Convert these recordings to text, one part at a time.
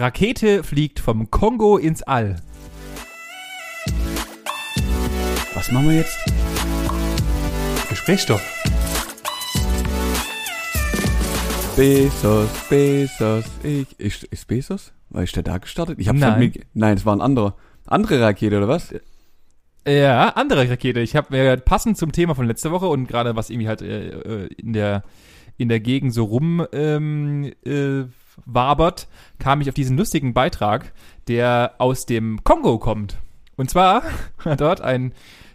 Rakete fliegt vom Kongo ins All. Was machen wir jetzt? Gesprächsstoff. Bezos, Bezos, ich. Ist, ist Bezos? War ich der da gestartet? Ich hab's Nein. mit, nein, es war ein anderer. Andere Rakete, oder was? Ja, andere Rakete. Ich habe mir passend zum Thema von letzter Woche und gerade was irgendwie halt äh, äh, in der in der Gegend so rum ähm, äh, wabert, kam ich auf diesen lustigen Beitrag, der aus dem Kongo kommt. Und zwar hat dort ein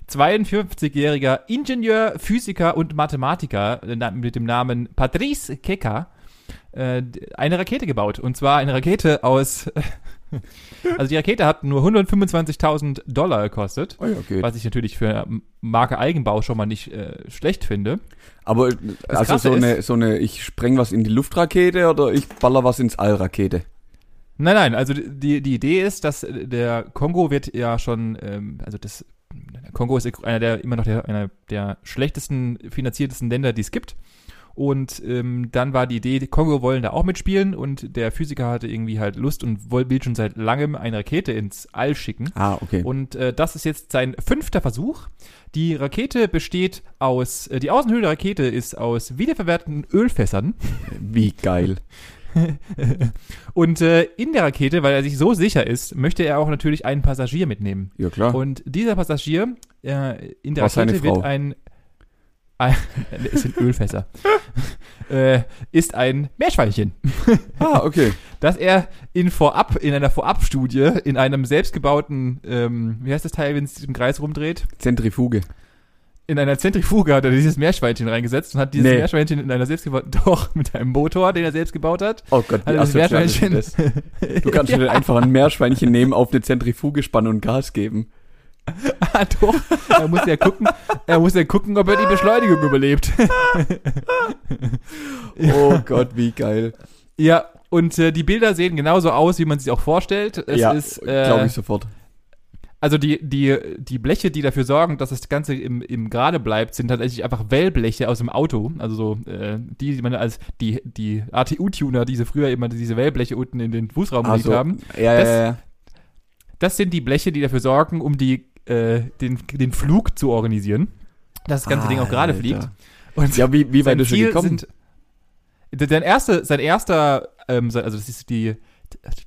52-jähriger Ingenieur, Physiker und Mathematiker äh, mit dem Namen Patrice Keka äh, eine Rakete gebaut. Und zwar eine Rakete aus. also die Rakete hat nur 125.000 Dollar gekostet. Oh ja, okay. Was ich natürlich für Marke Eigenbau schon mal nicht äh, schlecht finde. Aber also Krasse so eine, ist- so eine, ich spreng was in die Luftrakete oder ich baller was ins All-Rakete. Nein, nein, also die, die Idee ist, dass äh, der Kongo wird ja schon, ähm, also das, Kongo ist einer der, immer noch der, einer der schlechtesten finanziertesten Länder, die es gibt. Und ähm, dann war die Idee, die Kongo wollen da auch mitspielen und der Physiker hatte irgendwie halt Lust und will schon seit langem eine Rakete ins All schicken. Ah, okay. Und äh, das ist jetzt sein fünfter Versuch. Die Rakete besteht aus, äh, die Außenhülle der Rakete ist aus wiederverwerteten Ölfässern. Wie geil. Und äh, in der Rakete, weil er sich so sicher ist, möchte er auch natürlich einen Passagier mitnehmen. Ja, klar. Und dieser Passagier äh, in der seine Rakete wird ein es sind Ölfässer, äh, ist ein Meerschweinchen, ah, okay. das er in vorab in einer Vorabstudie in einem selbstgebauten, ähm, wie heißt das Teil, wenn es sich im Kreis rumdreht? Zentrifuge. In einer Zentrifuge hat er dieses Meerschweinchen reingesetzt und hat dieses Nee. Meerschweinchen in einer selbstgebauten, doch, mit einem Motor, den er selbst gebaut hat. Oh Gott, wie Hat er Meerschweinchen, das? Du kannst dir einfach ein Meerschweinchen nehmen, auf eine Zentrifuge spannen und Gas geben. Ah, doch. Er muss ja gucken, er muss ja gucken, ob er die Beschleunigung überlebt. Oh Gott, wie geil. ja, und äh, die Bilder sehen genauso aus, wie man sich auch vorstellt. Es ja, ist, äh, glaube ich sofort. also die, die, die Bleche, die dafür sorgen, dass das Ganze im, im Gerade bleibt, sind tatsächlich einfach Wellbleche aus dem Auto. Also so, äh, die, die man als die, die ATU-Tuner, diese früher immer diese Wellbleche unten in den Fußraum gelegt Also, haben. ja, Das- ja, ja. Das sind die Bleche, die dafür sorgen, um die, äh, den, den Flug zu organisieren. Dass das ganze Ding auch gerade fliegt. Und Ja, wie, wie weit ist Ziel gekommen? sind sein erste, sein erster, ähm, sein- also das ist die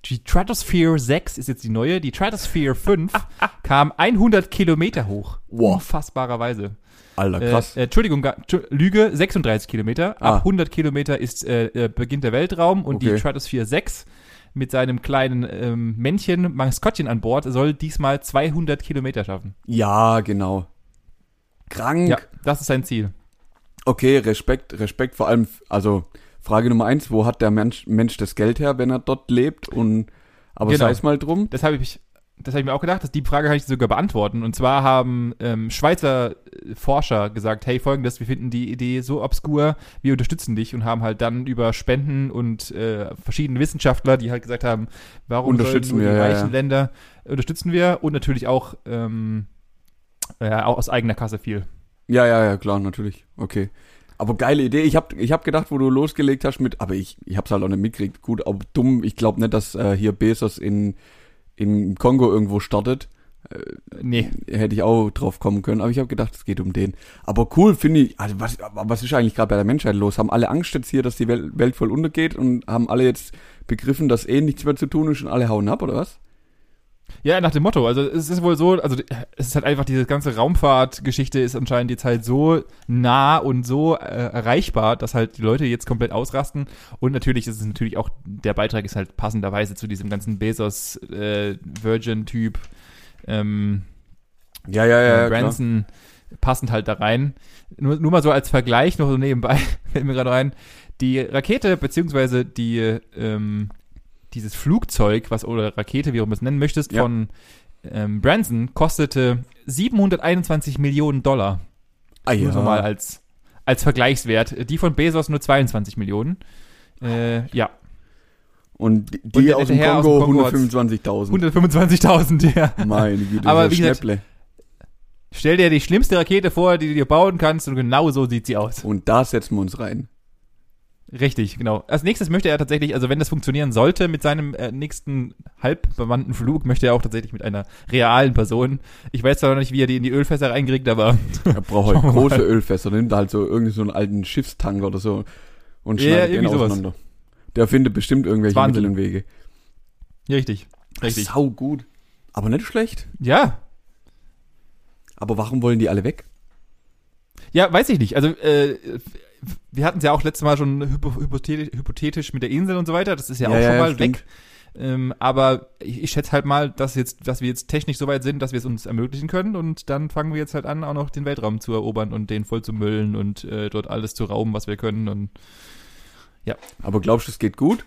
die Stratosphere 6 ist jetzt die neue, die Stratosphere 5 kam 100 Kilometer hoch. Wow. Unfassbarerweise. Alter, Äh, krass. äh, Entschuldigung, Lüge, 36 Kilometer. Ab Ah. 100 Kilometer ist äh, äh, beginnt der Weltraum und die Okay. Stratosphere 6 mit seinem kleinen ähm, Männchen, Maskottchen an Bord, soll diesmal 200 Kilometer schaffen. ja, genau. Krank. Ja, das ist sein Ziel. Okay, Respekt, Respekt vor allem, also Frage Nummer eins, wo hat der Mensch, Mensch das Geld her, wenn er dort lebt? Und aber Genau. sei es mal drum. Das habe ich, das habe ich mir auch gedacht. Dass die Frage kann ich sogar beantworten. Und zwar haben ähm, Schweizer äh, Forscher gesagt: Hey, folgendes, wir finden die Idee so obskur, wir unterstützen dich und haben halt dann über Spenden und äh, verschiedene Wissenschaftler, die halt gesagt haben, warum Unterstützen wir, die reichen ja. Länder unterstützen wir und natürlich auch ähm, ja, auch aus eigener Kasse viel. Ja, ja, ja, klar, natürlich. Okay. Aber geile Idee. Ich hab, ich hab gedacht, wo du losgelegt hast mit, aber ich, ich hab's halt auch nicht mitgekriegt. Gut, aber dumm. Ich glaube nicht, dass äh, hier Bezos in, in Kongo irgendwo startet. Nee, Hätte ich auch drauf kommen können. Aber ich habe gedacht, es geht um den. Aber cool finde ich. Also was, was ist eigentlich gerade bei der Menschheit los? Haben alle Angst jetzt hier, dass die Welt, Welt voll untergeht und haben alle jetzt begriffen, dass eh nichts mehr zu tun ist und alle hauen ab oder was? Ja, nach dem Motto. Also es ist wohl so, also es ist halt einfach diese ganze Raumfahrtgeschichte ist anscheinend jetzt halt so nah und so äh, erreichbar, dass halt die Leute jetzt komplett ausrasten. Und natürlich ist es natürlich auch, der Beitrag ist halt passenderweise zu diesem ganzen Bezos äh, Virgin-Typ ähm, Ja, ja, ja. äh, klar. Branson passend halt da rein. Nur, nur mal so als Vergleich noch so nebenbei, fällt mir gerade rein, die Rakete beziehungsweise die ähm, dieses Flugzeug, was oder Rakete, wie auch immer du es nennen möchtest, Ja. von ähm, Branson kostete 721 Millionen Dollar. Ah, Nur ja. so mal als, als Vergleichswert. Die von Bezos nur 22 Millionen. Äh, ja, Und die, Und die aus dem Herr aus Kongo, dem Kongo hat's 125.000. 125.000, ja. Meine Güte, Aber wie gesagt-. Stell dir die schlimmste Rakete vor, die du dir bauen kannst und genau so sieht sie aus. Und da setzen wir uns rein. Richtig, genau. Als nächstes möchte er tatsächlich, also wenn das funktionieren sollte mit seinem äh, nächsten halbbewandten Flug, möchte er auch tatsächlich mit einer realen Person. Ich weiß zwar noch nicht, wie er die in die Ölfässer reinkriegt, aber Er braucht halt große Ölfässer, nimmt halt so irgendwie so einen alten Schiffstank oder so und Ja, schneidet den irgendwie sowas. auseinander. Der findet bestimmt irgendwelche. Mittel und Wege. richtig, richtig. Sau gut. Aber nicht schlecht. Ja, Aber warum wollen die alle weg? ja, weiß ich nicht. Also äh, wir hatten es ja auch letztes Mal schon hypo hypothetisch, hypothetisch mit der Insel und so weiter. Das ist ja, Ja, auch ja, schon mal stimmt. weg. Ähm, aber ich, ich schätze halt mal, dass jetzt, dass wir jetzt technisch so weit sind, dass wir es uns ermöglichen können und dann fangen wir jetzt halt an, auch noch den Weltraum zu erobern und den voll zu müllen und äh, dort alles zu rauben, was wir können und Aber glaubst du, es geht gut?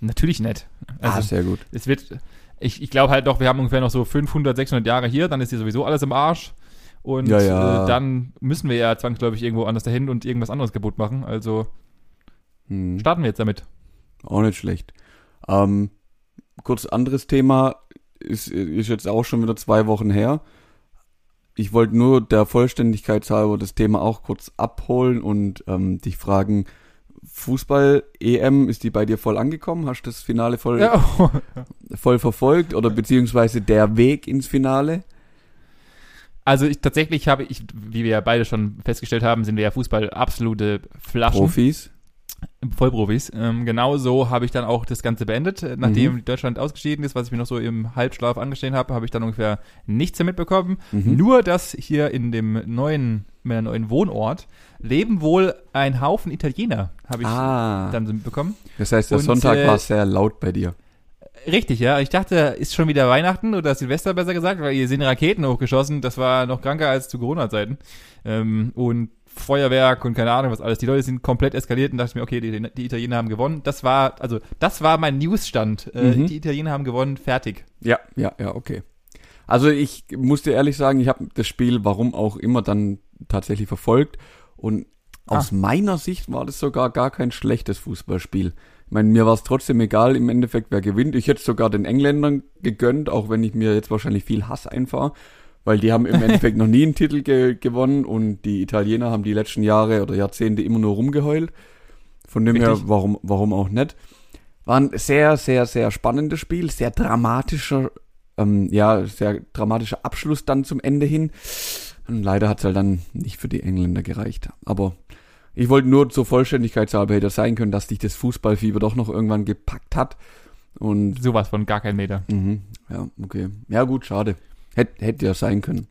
natürlich nett. ah, Also sehr gut. es wird, ich, ich glaube halt doch, wir haben ungefähr noch so 500, 600 Jahre hier, dann ist hier sowieso alles im Arsch und Ja, ja. Äh, dann müssen wir ja zwangsläufig irgendwo anders dahin und irgendwas anderes kaputt machen, also Hm. starten wir jetzt damit. Auch nicht schlecht. Ähm, kurz anderes Thema, ist, ist jetzt auch schon wieder zwei Wochen her. Ich wollte nur der Vollständigkeit halber das Thema auch kurz abholen und ähm, dich fragen, Fußball-EM, ist die bei dir voll angekommen? Hast du das Finale voll, Ja, voll verfolgt oder beziehungsweise der Weg ins Finale? Also ich tatsächlich habe ich, wie wir ja beide schon festgestellt haben, sind wir ja Fußball absolute Flaschen, Profis? Vollprofis. Ähm, genauso habe ich dann auch das Ganze beendet. Äh, Nachdem Mhm. Deutschland ausgeschieden ist, was ich mir noch so im Halbschlaf angestellt habe, habe ich dann ungefähr nichts mehr mitbekommen. Mhm. Nur, dass hier in dem neuen, meinem neuen Wohnort leben wohl ein Haufen Italiener, habe ich ah, dann so mitbekommen. das heißt, der und, Sonntag äh, war sehr laut bei dir. Richtig, ja. Ich dachte, ist schon wieder Weihnachten oder Silvester besser gesagt, weil hier sind Raketen hochgeschossen. Das war noch kranker als zu Corona-Zeiten. Ähm, und Feuerwerk und keine Ahnung was alles. Die Leute sind komplett eskaliert und dachte ich mir, okay, die, die Italiener haben gewonnen. Das war, also, das war mein Newsstand. Äh, Mhm. Die Italiener haben gewonnen, fertig. Ja, ja, ja, okay. Also ich muss dir ehrlich sagen, ich habe das Spiel, warum auch immer, dann tatsächlich verfolgt. Und Ah. aus meiner Sicht war das sogar gar kein schlechtes Fußballspiel. Ich meine, mir war es trotzdem egal im Endeffekt, wer gewinnt. Ich hätte sogar den Engländern gegönnt, auch wenn ich mir jetzt wahrscheinlich viel Hass einfahre. Weil die haben im Endeffekt noch nie einen Titel ge gewonnen und die Italiener haben die letzten Jahre oder Jahrzehnte immer nur rumgeheult. Von dem her, Richtig. warum, warum auch nicht. War ein sehr, sehr, sehr spannendes Spiel, sehr dramatischer, ähm, ja, sehr dramatischer Abschluss dann zum Ende hin. Und leider hat es halt dann nicht für die Engländer gereicht. Aber ich wollte nur zur Vollständigkeit halber hätte sein können, dass dich das Fußballfieber doch noch irgendwann gepackt hat. Und Sowas von gar kein Meter. mhm, ja, okay. Ja gut, schade. Hätte hätte ja sein können.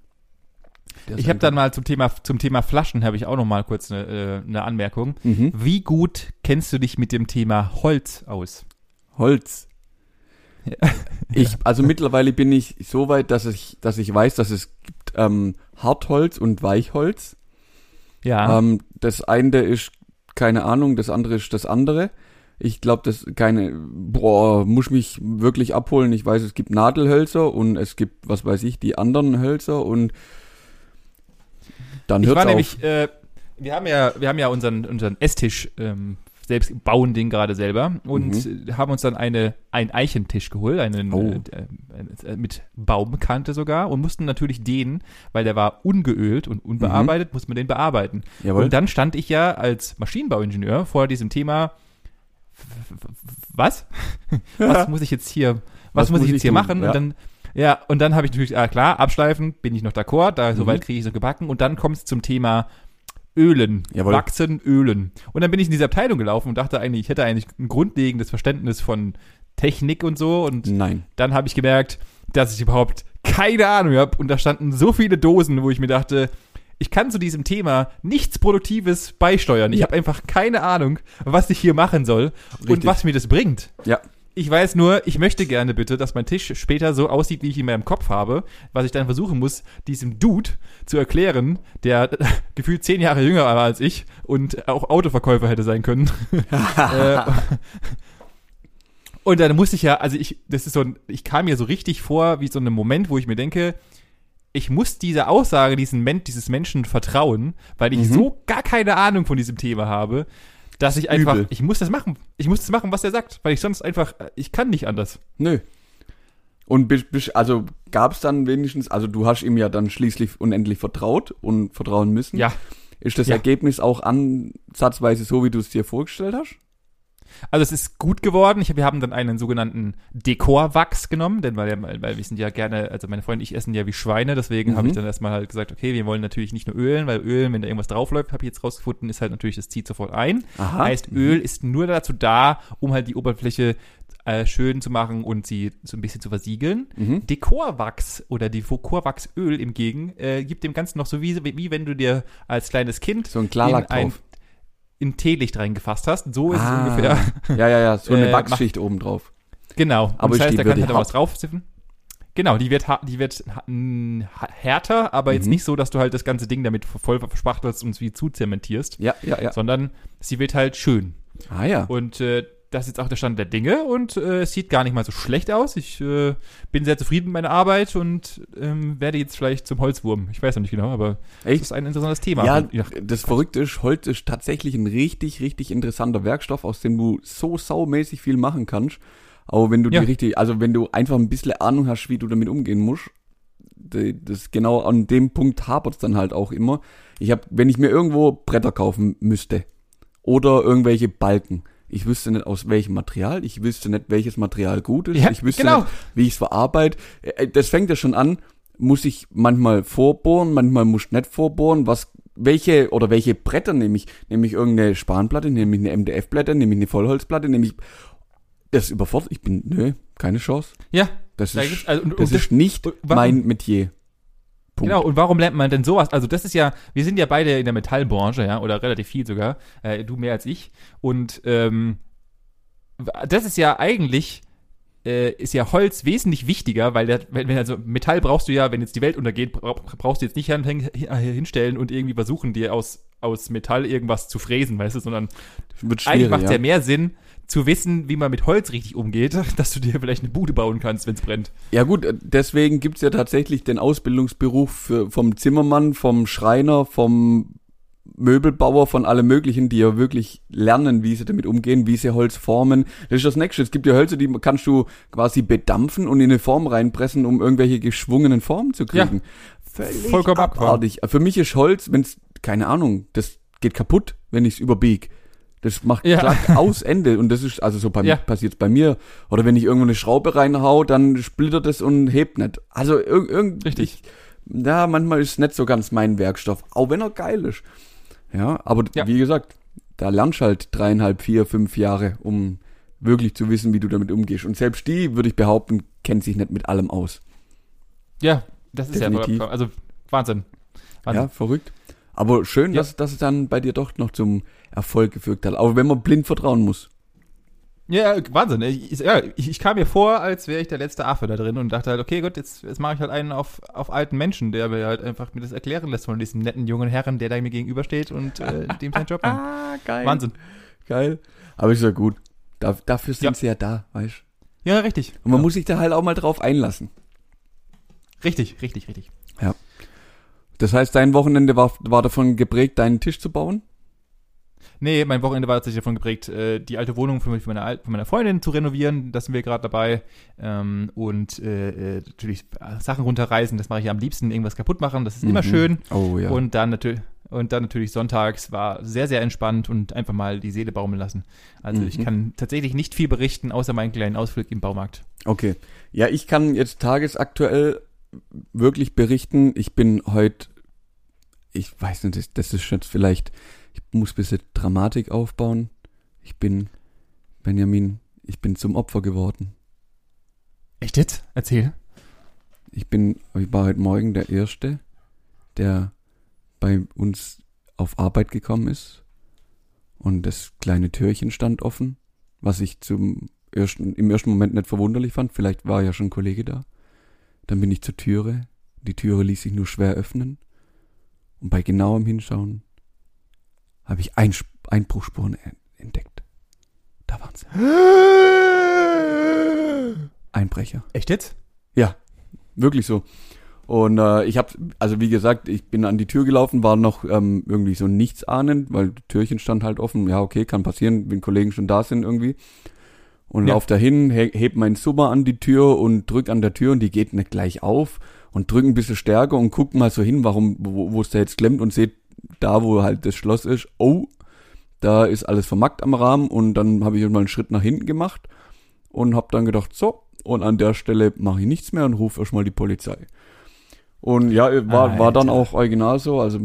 Ja Ich habe dann mal zum Thema, zum Thema Flaschen habe ich auch noch mal kurz eine, äh, eine Anmerkung. können. mhm. Wie gut kennst du dich mit dem Thema Holz aus? Holz. Ich, also mittlerweile bin ich so weit, dass ich, dass ich weiß, dass es gibt ähm, Hartholz und Weichholz. Ja. Ähm, das eine ist keine Ahnung, das andere ist das andere. Ich glaube, das keine, boah, muss mich wirklich abholen. Ich weiß, es gibt Nadelhölzer und es gibt, was weiß ich, die anderen Hölzer und dann Ich hört's war auf. nämlich, äh, wir haben ja, wir haben ja unseren, unseren Esstisch ähm, selbst bauen den gerade selber und äh, haben uns dann eine, einen Eichentisch geholt, einen Mhm. Oh. äh, äh, mit Baumkante sogar und mussten natürlich den, weil der war ungeölt und unbearbeitet, musste man den bearbeiten. Mhm. Jawohl. Und dann stand ich ja als Maschinenbauingenieur vor diesem Thema, was? was muss ich jetzt hier, was, muss ich jetzt hier tun? machen? Ja. Und dann, ja, und dann habe ich natürlich, ah klar, abschleifen, bin ich noch d'accord, da Mhm. soweit kriege ich es noch gebacken. Und dann kommt es zum Thema Ölen, Jawohl. Wachsen, Ölen. Und dann bin ich in diese Abteilung gelaufen und dachte eigentlich, ich hätte eigentlich ein grundlegendes Verständnis von Technik und so. Und Nein. dann habe ich gemerkt, dass ich überhaupt keine Ahnung habe. Und da standen so viele Dosen, wo ich mir dachte, ich kann zu diesem Thema nichts Produktives beisteuern. Ich Ja. habe einfach keine Ahnung, was ich hier machen soll und Richtig. was mir das bringt. Ja. Ich weiß nur, ich möchte gerne bitte, dass mein Tisch später so aussieht, wie ich ihn in meinem Kopf habe, was ich dann versuchen muss, diesem Dude zu erklären, der gefühlt zehn Jahre jünger war als ich und auch Autoverkäufer hätte sein können. äh, und dann musste ich ja, also ich, das ist so ein, ich kam mir so richtig vor, wie so ein Moment, wo ich mir denke, ich muss dieser Aussage, diesen Men dieses Menschen vertrauen, weil ich Mhm. so gar keine Ahnung von diesem Thema habe, dass ich einfach, Übel. ich muss das machen. Ich muss das machen, was er sagt, weil ich sonst einfach, ich kann nicht anders. Nö. Und bis, bis, also gab's dann wenigstens, also du hast ihm ja dann schließlich unendlich vertraut und vertrauen müssen. Ja. Ist das Ja. Ergebnis auch ansatzweise so, wie du es dir vorgestellt hast? Also es ist gut geworden. Ich, wir haben dann einen sogenannten Dekorwachs genommen, denn weil, weil wir sind ja gerne, also meine Freunde und ich essen ja wie Schweine, deswegen habe Mhm. ich dann erstmal halt gesagt, okay, wir wollen natürlich nicht nur ölen, weil Ölen, wenn da irgendwas draufläuft, habe ich jetzt rausgefunden, ist halt natürlich, das zieht sofort ein. Aha. Heißt, Öl ist nur dazu da, um halt die Oberfläche äh, schön zu machen und sie so ein bisschen zu versiegeln. Mhm. Dekorwachs oder Dekorwachsöl im Gegen äh, gibt dem Ganzen noch so wie, wie wenn du dir als kleines Kind So ein Klarlack in ein drauf. In Teelicht reingefasst hast. So ist Ah. es ungefähr. Ja, ja, ja, so eine Äh, Wachsschicht oben drauf. Genau. Aber das heißt, die da kann halt was draufziffen. Genau, die wird, die wird härter, aber jetzt Mhm. nicht so, dass du halt das ganze Ding damit voll verspachtelst und es wie zuzementierst, Ja, ja, ja. sondern sie wird halt schön. Ah ja. Und äh, das ist jetzt auch der Stand der Dinge und äh, es sieht gar nicht mal so schlecht aus. Ich äh, bin sehr zufrieden mit meiner Arbeit und ähm, werde jetzt vielleicht zum Holzwurm. Ich weiß noch nicht genau, aber das Echt? ist ein interessantes Thema. Ja, Und, das Verrückte ist, Holz ist tatsächlich ein richtig, richtig interessanter Werkstoff, aus dem du so saumäßig viel machen kannst. Aber wenn du Ja. die richtig, also wenn du einfach ein bisschen Ahnung hast, wie du damit umgehen musst, das genau an dem Punkt hapert es dann halt auch immer. Ich habe, wenn ich mir irgendwo Bretter kaufen müsste oder irgendwelche Balken, ich wüsste nicht aus welchem Material, ich wüsste nicht welches Material gut ist, Ja, ich wüsste genau. nicht, wie ich es verarbeite. Das fängt ja schon an, muss ich manchmal vorbohren, manchmal muss ich nicht vorbohren, was welche oder welche Bretter nehme ich? Nehme ich irgendeine Spanplatte, nehme ich eine MDF-Platte, nehme ich eine Vollholzplatte, nehme ich das überfordert, ich bin nö, keine Chance. ja, Das da ist also, das und ist nicht mein Metier. Punkt. Genau, und warum lernt man denn sowas? Also das ist ja, wir sind ja beide in der Metallbranche, ja, oder relativ viel sogar, äh, du mehr als ich. Und ähm, das ist ja eigentlich, äh, ist ja Holz wesentlich wichtiger, weil der, wenn, wenn also Metall brauchst du ja, wenn jetzt die Welt untergeht, bra- brauchst du jetzt nicht hin, hinstellen und irgendwie versuchen, dir aus, aus Metall irgendwas zu fräsen, weißt du, sondern eigentlich macht es ja. ja mehr Sinn, zu wissen, wie man mit Holz richtig umgeht, dass du dir vielleicht eine Bude bauen kannst, wenn es brennt. Ja gut, äh, deswegen gibt's ja tatsächlich den Ausbildungsberuf für, vom Zimmermann, vom Schreiner, vom Möbelbauer, von allem möglichen, die ja wirklich lernen, wie sie damit umgehen, wie sie Holz formen. Das ist das Nächste. Es gibt ja Hölzer, die kannst du quasi bedampfen und in eine Form reinpressen, um irgendwelche geschwungenen Formen zu kriegen. Völlig Vollkommen abartig. Für mich ist Holz, wenn's, keine Ahnung, das geht kaputt, wenn ich's überbieg. Das macht Ja. klack aus Ende und das ist also so bei Ja. passiert's bei mir oder wenn ich irgendwo eine Schraube reinhau, dann splittert es und hebt nicht. Also irg irgendwie Richtig. ja, manchmal ist es nicht so ganz mein Werkstoff, auch wenn er geil ist. Ja, aber Ja. wie gesagt, da lernst halt dreieinhalb, vier, fünf Jahre, um wirklich zu wissen, wie du damit umgehst. Und selbst die, würde ich behaupten, kennt sich nicht mit allem aus. Ja, das ist Definitiv. ja, also Wahnsinn. Wahnsinn. Ja, verrückt. Aber schön, Ja. dass, dass es dann bei dir doch noch zum Erfolg gefügt hat. Auch wenn man blind vertrauen muss. Ja, Wahnsinn. Ich, ja, ich, ich kam mir vor, als wäre ich der letzte Affe da drin und dachte halt, okay, gut, jetzt, jetzt mache ich halt einen auf, auf alten Menschen, der mir halt einfach mir das erklären lässt von diesem netten jungen Herren, der da mir gegenübersteht und äh, dem seinen Job macht. Ah, geil. Wahnsinn. Geil. Aber ist ja gut. Da, dafür sind Ja. sie ja da, weißt Ja, richtig. Und man ja. muss sich da halt auch mal drauf einlassen. Richtig, richtig, richtig. Das heißt, dein Wochenende war, war davon geprägt, deinen Tisch zu bauen? Nee, mein Wochenende war tatsächlich davon geprägt, äh, die alte Wohnung von, von, meiner, Al- von meiner Freundin zu renovieren. Da sind wir gerade dabei. Ähm, und äh, äh, natürlich äh, Sachen runterreißen, das mache ich am liebsten. Irgendwas kaputt machen, das ist immer Mhm. schön. Oh ja. Und dann natürlich und dann natürlich sonntags war sehr, sehr entspannt und einfach mal die Seele baumeln lassen. Also ich Mhm. kann tatsächlich nicht viel berichten, außer meinen kleinen Ausflug im Baumarkt. Okay. Ja, ich kann jetzt tagesaktuell wirklich berichten, ich bin heute, ich weiß nicht, das- das ist jetzt vielleicht, ich muss ein bisschen Dramatik aufbauen. Ich bin, Benjamin, ich bin zum Opfer geworden. Echt jetzt? Erzähl. Ich bin, ich war heute Morgen der Erste, der bei uns auf Arbeit gekommen ist und das kleine Türchen stand offen, was ich zum ersten, im ersten Moment nicht verwunderlich fand. Vielleicht war ja schon ein Kollege da. Dann bin ich zur Türe. Die Türe ließ sich nur schwer öffnen. Und bei genauem Hinschauen habe ich Einsp Einbruchspuren en- entdeckt. Da waren sie. Einbrecher. Echt jetzt? Wirklich so. Und äh, ich habe, also wie gesagt, ich bin an die Tür gelaufen, war noch ähm, irgendwie so nichts ahnend, weil Türchen stand halt offen. Ja, okay, kann passieren, wenn Kollegen schon da sind irgendwie. Und Ja. lauf dahin, he heb meinen Summer an die Tür und drück an der Tür und die geht nicht gleich auf und drück ein bisschen stärker und guck mal so hin, warum, wo es da jetzt klemmt und seht da, wo halt das Schloss ist, oh, da ist alles vermackt am Rahmen und dann habe ich mal einen Schritt nach hinten gemacht und habe dann gedacht, so, und an der Stelle mache ich nichts mehr und rufe erstmal die Polizei. Und ja, war, war dann auch original so, also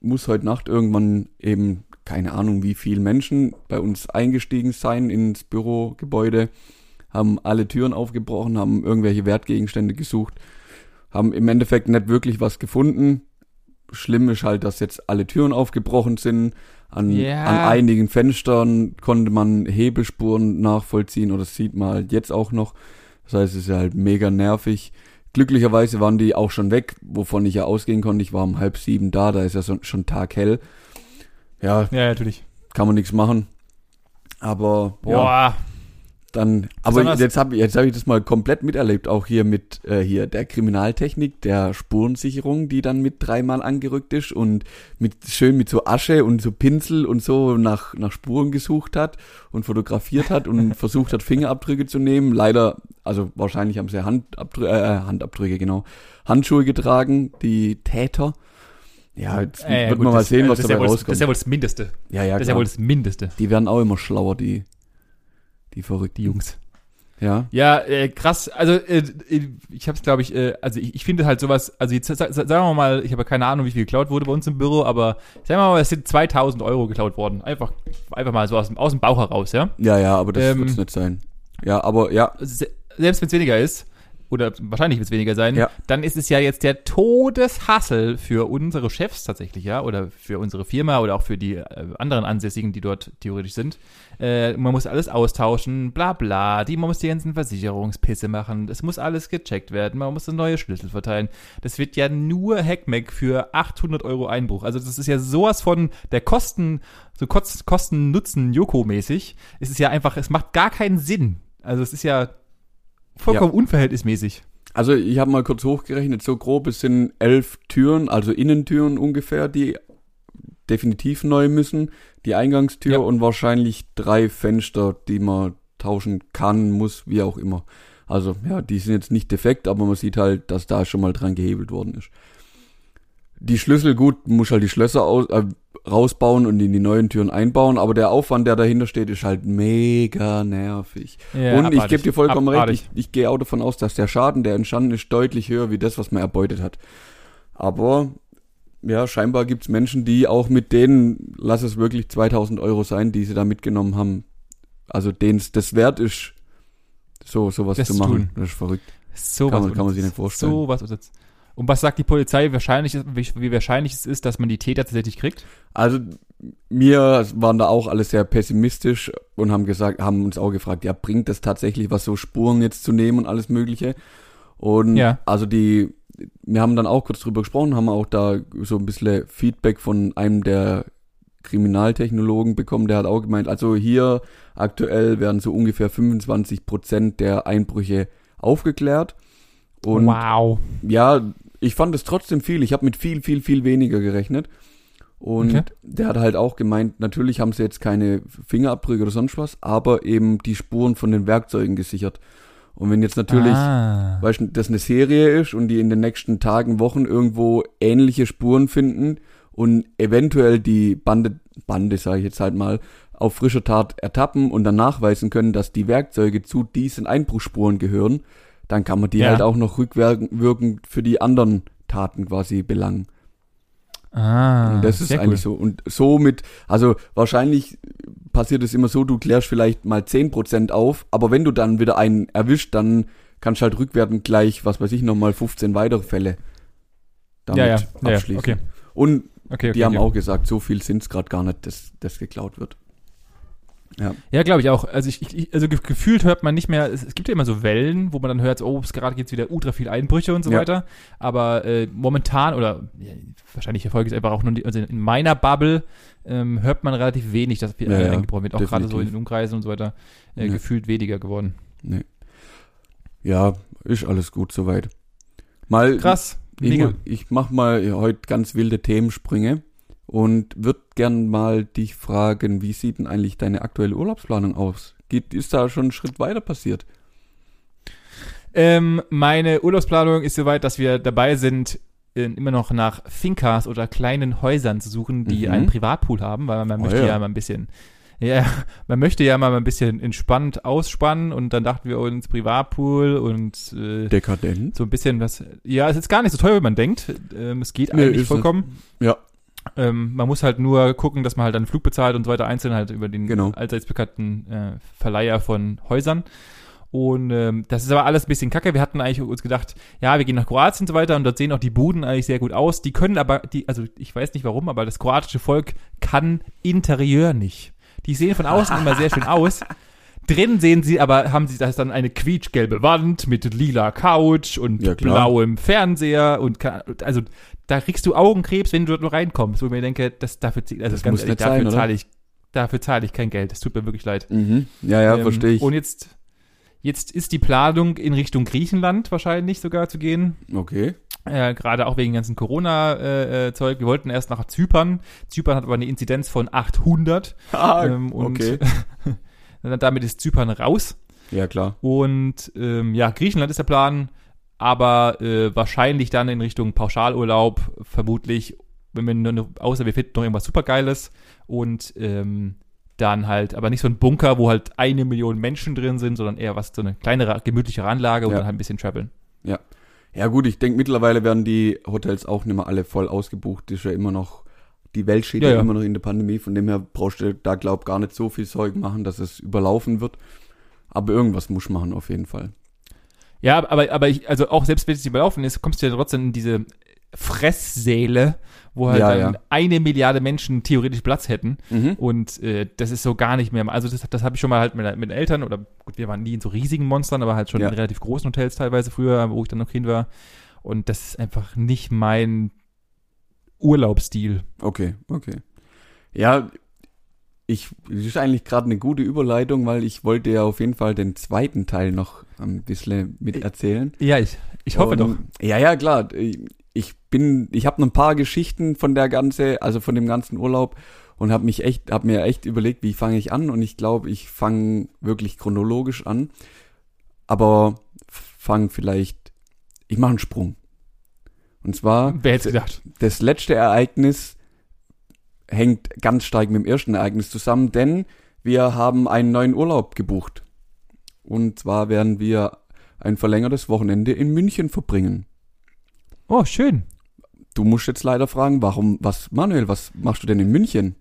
muss heute Nacht irgendwann eben, keine Ahnung, wie viele Menschen bei uns eingestiegen sein ins Bürogebäude, haben alle Türen aufgebrochen, haben irgendwelche Wertgegenstände gesucht, haben im Endeffekt nicht wirklich was gefunden. Schlimm ist halt, dass jetzt alle Türen aufgebrochen sind. An, Ja. an einigen Fenstern konnte man Hebelspuren nachvollziehen oder das sieht man halt jetzt auch noch. Das heißt, es ist ja halt mega nervig. Glücklicherweise waren die auch schon weg, wovon ich ja ausgehen konnte. Ich war um halb sieben da, da ist ja so, schon taghell. Ja, Ja, natürlich. kann man nichts machen. Aber ja, Boah. Dann, aber Besonders- jetzt habe jetzt hab ich das mal komplett miterlebt, auch hier mit äh, hier der Kriminaltechnik, der Spurensicherung, die dann mit dreimal angerückt ist und mit schön mit so Asche und so Pinsel und so nach nach Spuren gesucht hat und fotografiert hat und versucht hat Fingerabdrücke zu nehmen. Leider, also wahrscheinlich haben sie Handabdrücke, äh, Handabdrücke genau, Handschuhe getragen, die Täter. Ja, jetzt Äh, wird gut, man mal das- sehen, äh, was das dabei ja wohl, Das rauskommt. ist ja wohl das Mindeste. ja, ja, das ist ja wohl das Mindeste, Die werden auch immer schlauer, die die Verrückten. Jungs. Ja. Ja, äh, krass. Also äh, äh, ich habe es, glaube ich, äh, also ich, ich finde halt sowas, also jetzt sa- sa- sagen wir mal, ich habe keine Ahnung, wie viel geklaut wurde bei uns im Büro, aber sagen wir mal, es sind 2000 Euro geklaut worden. Einfach, einfach mal so aus, dem- aus dem Bauch heraus, ja. Ja, ja, aber das Ähm, wird's nicht sein. Ja, aber ja, Se selbst wenn es weniger ist, oder wahrscheinlich wird es weniger sein, Ja. dann ist es ja jetzt der Todeshassel für unsere Chefs tatsächlich, ja, oder für unsere Firma oder auch für die äh, anderen Ansässigen, die dort theoretisch sind. Äh, man muss alles austauschen, bla bla, die, man muss die ganzen Versicherungspisse machen, es muss alles gecheckt werden, man muss neue Schlüssel verteilen. Das wird ja nur Hackmack für 800 Euro Einbruch. Also das ist ja sowas von der Kosten, so Kost- Kosten-Nutzen-Joko-mäßig. Es ist ja einfach, es macht gar keinen Sinn. Also es ist ja vollkommen unverhältnismäßig. also ich habe mal kurz hochgerechnet, so grob, es sind elf Türen, also Innentüren ungefähr, die definitiv neu müssen, die Eingangstür Ja. und wahrscheinlich drei Fenster, die man tauschen kann, muss, wie auch immer. Also ja, die sind jetzt nicht defekt, aber man sieht halt, dass da schon mal dran gehebelt worden ist. Die Schlüssel, gut, muss halt die Schlösser aus, äh, rausbauen und in die neuen Türen einbauen, aber der Aufwand, der dahinter steht, ist halt mega nervig. Ja, und ich gebe dir vollkommen Abartig. recht, ich, ich gehe auch davon aus, dass der Schaden, der entstanden ist, deutlich höher wie das, was man erbeutet hat. Aber ja, scheinbar gibt's Menschen, die auch mit denen, lass es wirklich 2000 Euro sein, die sie da mitgenommen haben, also denen es das wert ist, so sowas Das zu machen. tun. Das ist verrückt. So Kann was man- kann man sich nicht vorstellen. So was unnütz. Und was sagt die Polizei, wahrscheinlich, wie, wahrscheinlich es ist, dass man die Täter tatsächlich kriegt? Also mir waren da auch alle sehr pessimistisch und haben gesagt, haben uns auch gefragt, ja, bringt das tatsächlich was, so Spuren jetzt zu nehmen und alles Mögliche? Und Ja. also die, wir haben dann auch kurz drüber gesprochen, haben auch da so ein bisschen Feedback von einem der Kriminaltechnologen bekommen, der hat auch gemeint, also hier aktuell werden so ungefähr 25 Prozent der Einbrüche aufgeklärt. Und wow. ja, ich fand es trotzdem viel. Ich habe mit viel, viel, viel weniger gerechnet. Und Okay. der hat halt auch gemeint, natürlich haben sie jetzt keine Fingerabdrücke oder sonst was, aber eben die Spuren von den Werkzeugen gesichert. Und wenn jetzt natürlich, Ah. weißt du, das eine Serie ist und die in den nächsten Tagen, Wochen irgendwo ähnliche Spuren finden und eventuell die Bande, Bande sage ich jetzt halt mal, auf frischer Tat ertappen und dann nachweisen können, dass die Werkzeuge zu diesen Einbruchspuren gehören, dann kann man die Ja. halt auch noch rückwirkend für die anderen Taten quasi belangen. Ah, Und das ist eigentlich so. Und somit, also wahrscheinlich passiert es immer so, du klärst vielleicht mal 10% auf, aber wenn du dann wieder einen erwischt, dann kannst du halt rückwärtend gleich, was weiß ich, nochmal 15 weitere Fälle damit Ja, ja, ja, ja, abschließen. okay. Und Okay, okay, die haben auch gesagt, so viel sind's grad gar nicht, dass das geklaut wird. Ja. Ja, glaube ich auch. Also ich, ich also ge gefühlt hört man nicht mehr, es, es gibt ja immer so Wellen, wo man dann hört, oh, es gerade geht's wieder ultra viel Einbrüche und so Ja. weiter. Aber äh, momentan oder ja, wahrscheinlich erfolgt es einfach auch nur die, also in meiner Bubble ähm, hört man relativ wenig, dass viel Ja, ja, eingebrochen wird. Auch gerade so in den Umkreisen und so weiter äh, gefühlt weniger geworden. Nee. Ja, ist alles gut soweit. Mal Krass. Ich, ich mach mal heute ganz wilde Themensprünge und würde gern mal dich fragen, wie sieht denn eigentlich deine aktuelle Urlaubsplanung aus? Geht, ist da schon ein Schritt weiter passiert? Ähm, meine Urlaubsplanung ist soweit, dass wir dabei sind, äh, immer noch nach Fincas oder kleinen Häusern zu suchen, die Mhm. einen Privatpool haben, weil man, Oh möchte ja. ja. mal ein bisschen, ja, man möchte ja mal ein bisschen entspannt ausspannen und dann dachten wir uns Privatpool und äh, Dekadent. so ein bisschen was. Ja, es ist gar nicht so teuer, wie man denkt. Ähm, es geht Nee, eigentlich vollkommen. Ja. Ähm, man muss halt nur gucken, dass man halt einen Flug bezahlt und so weiter einzeln halt über den Genau. allseits bekannten äh, Verleiher von Häusern. Und ähm, das ist aber alles ein bisschen kacke. Wir hatten eigentlich uns gedacht, ja, wir gehen nach Kroatien und so weiter und dort sehen auch die Buden eigentlich sehr gut aus. Die können aber, die, also ich weiß nicht warum, aber das kroatische Volk kann Interieur nicht. Die sehen von außen immer sehr schön aus. Drin sehen sie aber, haben sie das dann eine quietschgelbe Wand mit lila Couch und Ja, blauem Fernseher und also da kriegst du Augenkrebs, wenn du dort nur reinkommst, wo ich mir denke, das dafür also Das ganz ehrlich, sein, dafür oder? zahle ich dafür zahle ich kein Geld. Das tut mir wirklich leid. Mhm. Ja, ja, Ähm, verstehe ich. Und jetzt jetzt ist die Planung in Richtung Griechenland wahrscheinlich sogar zu gehen. Okay. Äh, Gerade auch wegen ganzen Corona-Zeug. Wir wollten erst nach Zypern. Zypern hat aber eine Inzidenz von 800. Ah, ähm, und okay. damit ist Zypern raus. Ja, klar. Und ähm, ja, Griechenland ist der Plan, aber äh, wahrscheinlich dann in Richtung Pauschalurlaub, vermutlich, wenn wir nur, noch- außer wir finden noch irgendwas supergeiles und ähm, dann halt, aber nicht so ein Bunker, wo halt eine Million Menschen drin sind, sondern eher was, so eine kleinere, gemütlichere Anlage und Ja. dann halt ein bisschen traveln. Ja gut, ich denke mittlerweile werden die Hotels auch nicht mehr alle voll ausgebucht. Das ist ja immer noch, die Welt steht Ja, ja, immer noch in der Pandemie. Von dem her brauchst du da glaub gar nicht so viel Zeug machen, dass es überlaufen wird. Aber irgendwas muss machen auf jeden Fall. Ja, aber, aber ich, also auch selbst wenn es überlaufen ist, kommst du ja trotzdem in diese Fresssäle, wo halt Ja, dann ja. eine Milliarde Menschen theoretisch Platz hätten. Mhm. Und äh, das ist so gar nicht mehr. Also das, das habe ich schon mal halt mit, mit Eltern oder gut, wir waren nie in so riesigen Monstern, aber halt schon Ja. in relativ großen Hotels teilweise früher, wo ich dann noch Kind war. Und das ist einfach nicht mein Urlaubsstil. Okay, okay. Ja, ich, das ist eigentlich gerade eine gute Überleitung, weil ich wollte ja auf jeden Fall den zweiten Teil noch ein bisschen mit erzählen. Ja, ich, ich hoffe Und- doch. Ja, ja, klar. Ich bin, ich habe noch ein paar Geschichten von der ganze, also von dem ganzen Urlaub und habe mich echt, habe mir echt überlegt, wie fange ich an und ich glaube, ich fange wirklich chronologisch an, aber fange vielleicht, ich mache einen Sprung. Und zwar Wer hätte gedacht? das letzte Ereignis hängt ganz stark mit dem ersten Ereignis zusammen, denn wir haben einen neuen Urlaub gebucht. Und zwar werden wir ein verlängertes Wochenende in München verbringen. Oh, schön. Du musst jetzt leider fragen, warum, was, Manuel, was machst du denn in München?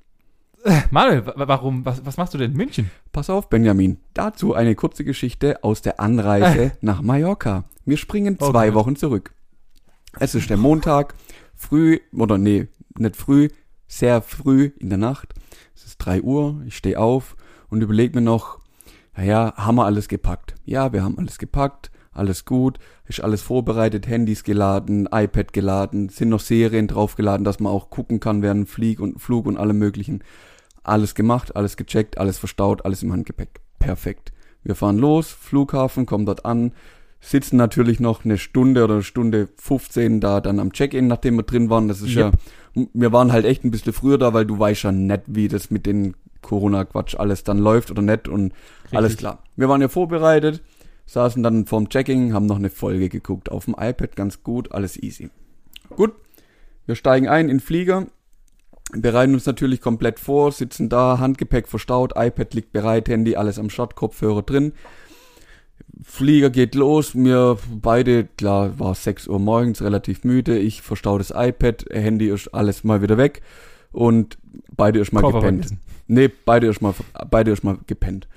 Manuel, wa- warum, was, was machst du denn in München? Pass auf, Benjamin. Dazu eine kurze Geschichte aus der Anreise nach Mallorca. Wir springen zwei Gott. Wochen zurück. Es ist der Montag, früh, oder nee, nicht früh, sehr früh in der Nacht. Es ist drei Uhr, ich stehe auf und überlege mir noch, naja, haben wir alles gepackt? Ja, wir haben alles gepackt, alles gut, ist alles vorbereitet, Handys geladen, iPad geladen, sind noch Serien draufgeladen, dass man auch gucken kann während Flieg und Flug und allem möglichen. Alles gemacht, alles gecheckt, alles verstaut, alles im Handgepäck. Perfekt. Wir fahren los, Flughafen, kommen dort an, sitzen natürlich noch eine Stunde oder eine Stunde 15 da dann am Check-in, nachdem wir drin waren. Das ist Yep. ja, wir waren halt echt ein bisschen früher da, weil du weißt ja nicht, wie das mit den Corona-Quatsch alles dann läuft oder nicht und alles Richtig. klar. Wir waren ja vorbereitet, saßen dann vorm Checking, haben noch eine Folge geguckt auf dem iPad, ganz gut, alles easy. Gut, wir steigen ein in den Flieger, bereiten uns natürlich komplett vor, sitzen da, Handgepäck verstaut, iPad liegt bereit, Handy alles am Start, Kopfhörer drin. Flieger geht los, mir beide, klar, war 6 Uhr morgens, relativ müde, ich verstau das iPad, Handy ist alles mal wieder weg und beide ist mal Koffer gepennt. Nee, beide erstmal, beide erstmal gepennt.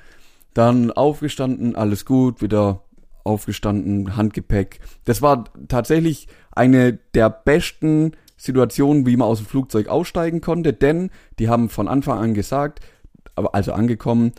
Dann aufgestanden, alles gut, wieder aufgestanden, Handgepäck. Das war tatsächlich eine der besten Situationen, wie man aus dem Flugzeug aussteigen konnte, denn die haben von Anfang an gesagt, also angekommen,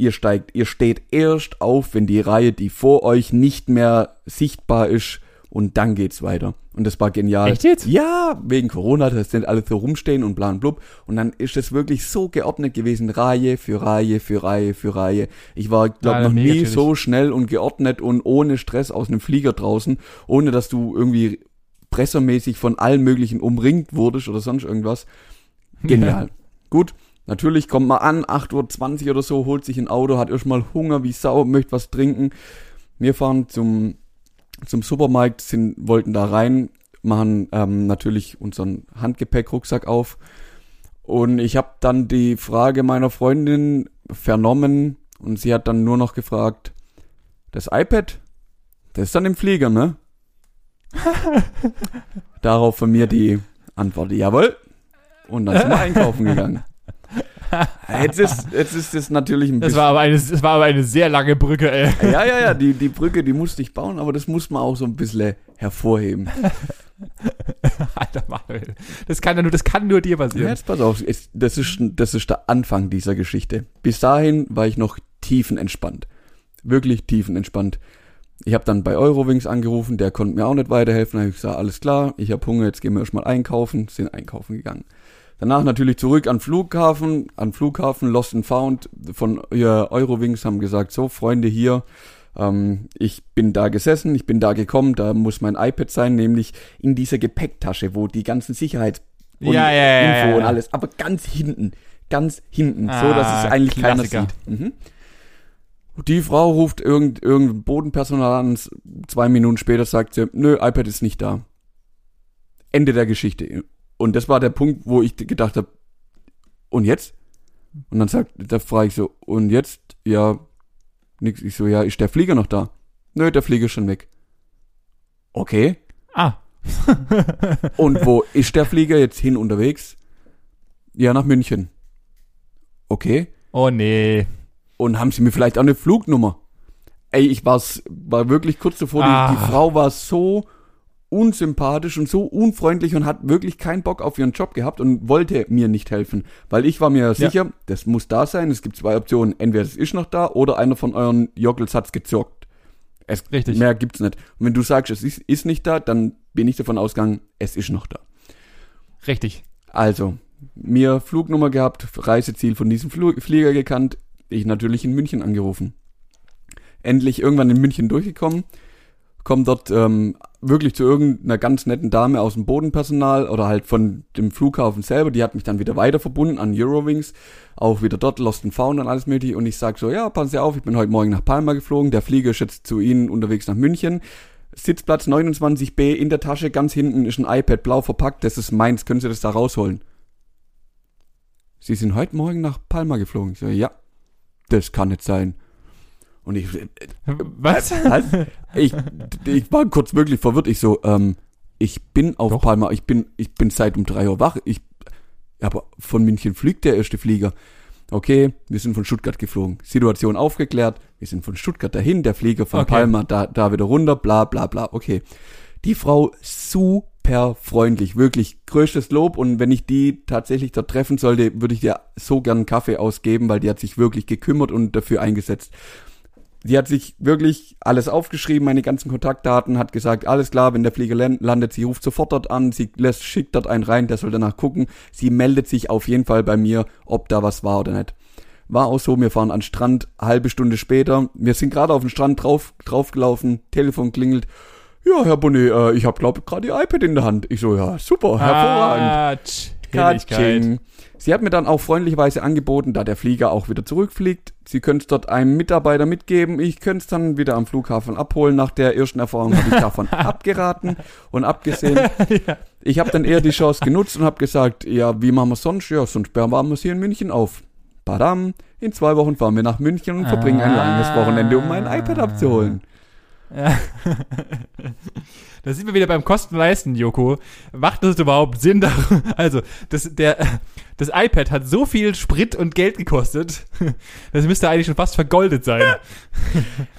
ihr steigt, ihr steht erst auf, wenn die Reihe, die vor euch nicht mehr sichtbar ist, und dann geht's weiter. Und das war genial. Echt jetzt? Ja, wegen Corona, das sind alle so rumstehen und bla und blub. Und dann ist es wirklich so geordnet gewesen, Reihe für Reihe für Reihe für Reihe. Ich war, glaube Ja, noch nie chillig. so schnell und geordnet und ohne Stress aus einem Flieger draußen, ohne dass du irgendwie pressermäßig von allen möglichen umringt wurdest oder sonst irgendwas. Genial. Gut. Natürlich kommt man an, 8.20 Uhr oder so, holt sich ein Auto, hat erstmal Hunger wie Sau, möchte was trinken. Wir fahren zum, zum Supermarkt, sind, wollten da rein machen ähm, natürlich unseren Handgepäckrucksack auf. Und ich habe dann die Frage meiner Freundin vernommen und sie hat dann nur noch gefragt, das iPad, das ist dann im Flieger, ne? Darauf von mir die Antwort, jawohl. Und dann sind wir einkaufen gegangen. Jetzt ist, jetzt ist es natürlich ein Das bisschen. war aber eine, das war aber eine sehr lange Brücke, ey. Ja, ja, ja, die, die Brücke, die musste ich bauen, aber das muss man auch so ein bisschen hervorheben. Alter Manuel. Das kann ja nur, das kann nur dir Ja, passieren. jetzt pass auf, das ist, das ist der Anfang dieser Geschichte. Bis dahin war ich noch tiefenentspannt. Wirklich tiefenentspannt. Ich habe dann bei Eurowings angerufen, der konnte mir auch nicht weiterhelfen. Da habe ich gesagt, alles klar, ich habe Hunger, jetzt gehen wir erstmal einkaufen, sind einkaufen gegangen. Danach natürlich zurück an Flughafen, an Flughafen Lost and Found von Eurowings haben gesagt, so Freunde hier, ähm, ich bin da gesessen, ich bin da gekommen, da muss mein iPad sein, nämlich in dieser Gepäcktasche, wo die ganzen Sicherheits und Ja, ja, ja, Info und alles, aber ganz hinten, ganz hinten, so Ah, dass es eigentlich Klassiker. keiner sieht. Mhm. Die Frau ruft irgend, irgendein Bodenpersonal an, zwei Minuten später sagt sie, nö, iPad ist nicht da. Ende der Geschichte. Und das war der Punkt, wo ich gedacht habe, und jetzt? Und dann sagt, da frage ich so, und jetzt? Ja, nix. Ich so, ja, ist der Flieger noch da? Nö, der Flieger ist schon weg. Okay. Ah. Und wo ist der Flieger jetzt hin unterwegs? Ja, nach München. Okay. Oh nee. Und haben sie mir vielleicht auch eine Flugnummer? Ey, ich war's, war wirklich kurz davor, die, Ah. die Frau war so unsympathisch und so unfreundlich und hat wirklich keinen Bock auf ihren Job gehabt und wollte mir nicht helfen. Weil ich war mir sicher, das muss da sein. Es gibt zwei Optionen. Entweder es ist noch da oder einer von euren Joggles hat's gezockt. Es, Richtig. Mehr gibt's nicht. Und wenn du sagst, es ist, ist nicht da, dann bin ich davon ausgegangen, es ist noch da. Richtig. Also, mir Flugnummer gehabt, Reiseziel von diesem Flu Flieger gekannt, ich natürlich in München angerufen. Endlich irgendwann in München durchgekommen, komm dort ähm, wirklich zu irgendeiner ganz netten Dame aus dem Bodenpersonal oder halt von dem Flughafen selber, die hat mich dann wieder weiter verbunden an Eurowings, auch wieder dort Lost and Found und alles mögliche und ich sag so, ja, passen Sie auf, ich bin heute Morgen nach Palma geflogen, der Flieger ist jetzt zu Ihnen unterwegs nach München, Sitzplatz 29b in der Tasche, ganz hinten ist ein iPad blau verpackt, das ist meins, können Sie das da rausholen? Sie sind heute Morgen nach Palma geflogen. Ich so, ja, das kann nicht sein. Und ich, Was? was? Ich, ich war kurz wirklich verwirrt. Ich so, ähm, ich bin auf Doch. Palma, ich bin, ich bin seit um drei Uhr wach. Ich, aber von München fliegt der erste Flieger. Okay, wir sind von Stuttgart geflogen. Situation aufgeklärt. Wir sind von Stuttgart dahin, der Flieger von Okay. Palma da, da wieder runter, bla bla bla. Okay. Die Frau super freundlich, wirklich größtes Lob und wenn ich die tatsächlich dort treffen sollte, würde ich dir so gern einen Kaffee ausgeben, weil die hat sich wirklich gekümmert und dafür eingesetzt. Sie hat sich wirklich alles aufgeschrieben, meine ganzen Kontaktdaten, hat gesagt, alles klar, wenn der Flieger lan- landet, sie ruft sofort dort an, sie lässt, schickt dort einen rein, der soll danach gucken. Sie meldet sich auf jeden Fall bei mir, ob da was war oder nicht. War auch so, wir fahren an den Strand, halbe Stunde später, wir sind gerade auf den Strand drauf, draufgelaufen, Telefon klingelt. Ja, Herr Bonnet, äh, ich habe glaube gerade Ihr iPad in der Hand. Ich so, ja, super, hervorragend. Ah, tsch, Herrlichkeit. Katsching. Sie hat mir dann auch freundlicherweise angeboten, da der Flieger auch wieder zurückfliegt. Sie könnte es dort einem Mitarbeiter mitgeben. Ich könnte es dann wieder am Flughafen abholen. Nach der ersten Erfahrung habe ich davon abgeraten und abgesehen. Ich habe dann eher die Chance genutzt und habe gesagt, ja, wie machen wir sonst? Ja, sonst sperren wir es hier in München auf. Badam, in zwei Wochen fahren wir nach München und verbringen ein langes Wochenende, um mein iPad abzuholen. Da sind wir wieder beim Kosten-Leisten, Joko. Macht das überhaupt Sinn? Also, das, der, das iPad hat so viel Sprit und Geld gekostet, das müsste eigentlich schon fast vergoldet sein.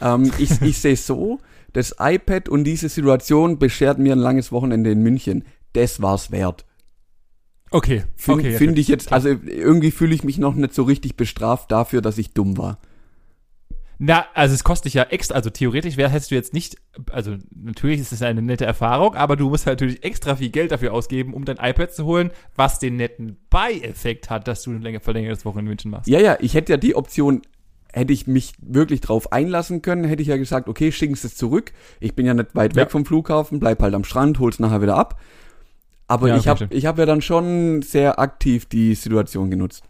Ähm, ich ich sehe so, das iPad und diese Situation beschert mir ein langes Wochenende in München. Das war's wert. Okay, Finde okay. find ich jetzt, also irgendwie fühle ich mich noch nicht so richtig bestraft dafür, dass ich dumm war. Na, also es kostet dich ja extra, also theoretisch wär, hättest du jetzt nicht, also natürlich ist es eine nette Erfahrung, aber du musst natürlich extra viel Geld dafür ausgeben, um dein iPad zu holen, was den netten Beieffekt hat, dass du ein länger verlängertes Wochenende in München machst. Ja, ja, ich hätte ja die Option, hätte ich mich wirklich drauf einlassen können, hätte ich ja gesagt, okay, schicken Sie es zurück. Ich bin ja nicht weit Ja. weg vom Flughafen, bleib halt am Strand, hol's nachher wieder ab. Aber Ja, ich habe ich hab ja dann schon sehr aktiv die Situation genutzt.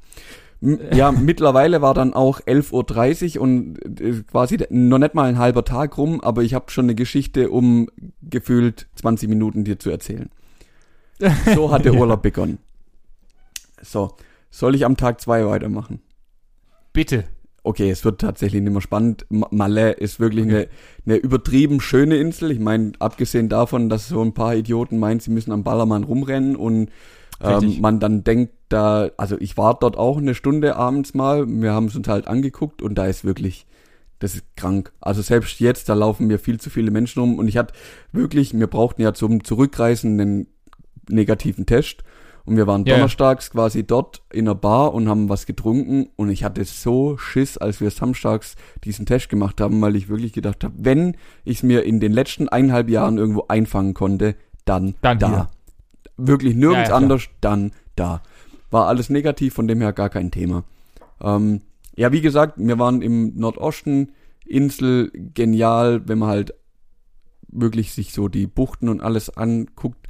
Ja, mittlerweile war dann auch 11.30 Uhr und äh, quasi noch nicht mal ein halber Tag rum, aber ich habe schon eine Geschichte, um gefühlt 20 Minuten dir zu erzählen. So hat der Urlaub begonnen. So, soll ich am Tag zwei weitermachen? Bitte. Okay, es wird tatsächlich nicht mehr spannend. Ma- Malé ist wirklich eine, eine übertrieben schöne Insel. Ich meine, abgesehen davon, dass so ein paar Idioten meinen, sie müssen am Ballermann rumrennen und ähm, man dann denkt, da, also ich war dort auch eine Stunde abends mal, wir haben es uns halt angeguckt und da ist wirklich, das ist krank. Also selbst jetzt, da laufen mir viel zu viele Menschen rum und ich hatte wirklich, wir brauchten ja zum Zurückreisen einen negativen Test und wir waren ja. donnerstags quasi dort in einer Bar und haben was getrunken und ich hatte so Schiss, als wir samstags diesen Test gemacht haben, weil ich wirklich gedacht habe, wenn ich es mir in den letzten eineinhalb Jahren irgendwo einfangen konnte, dann, Dann da. hier. Wirklich nirgends Ja, ja, anders, dann da. War alles negativ, von dem her gar kein Thema. Ähm, ja, wie gesagt, wir waren im Nordosten, Insel, genial, wenn man halt wirklich sich so die Buchten und alles anguckt.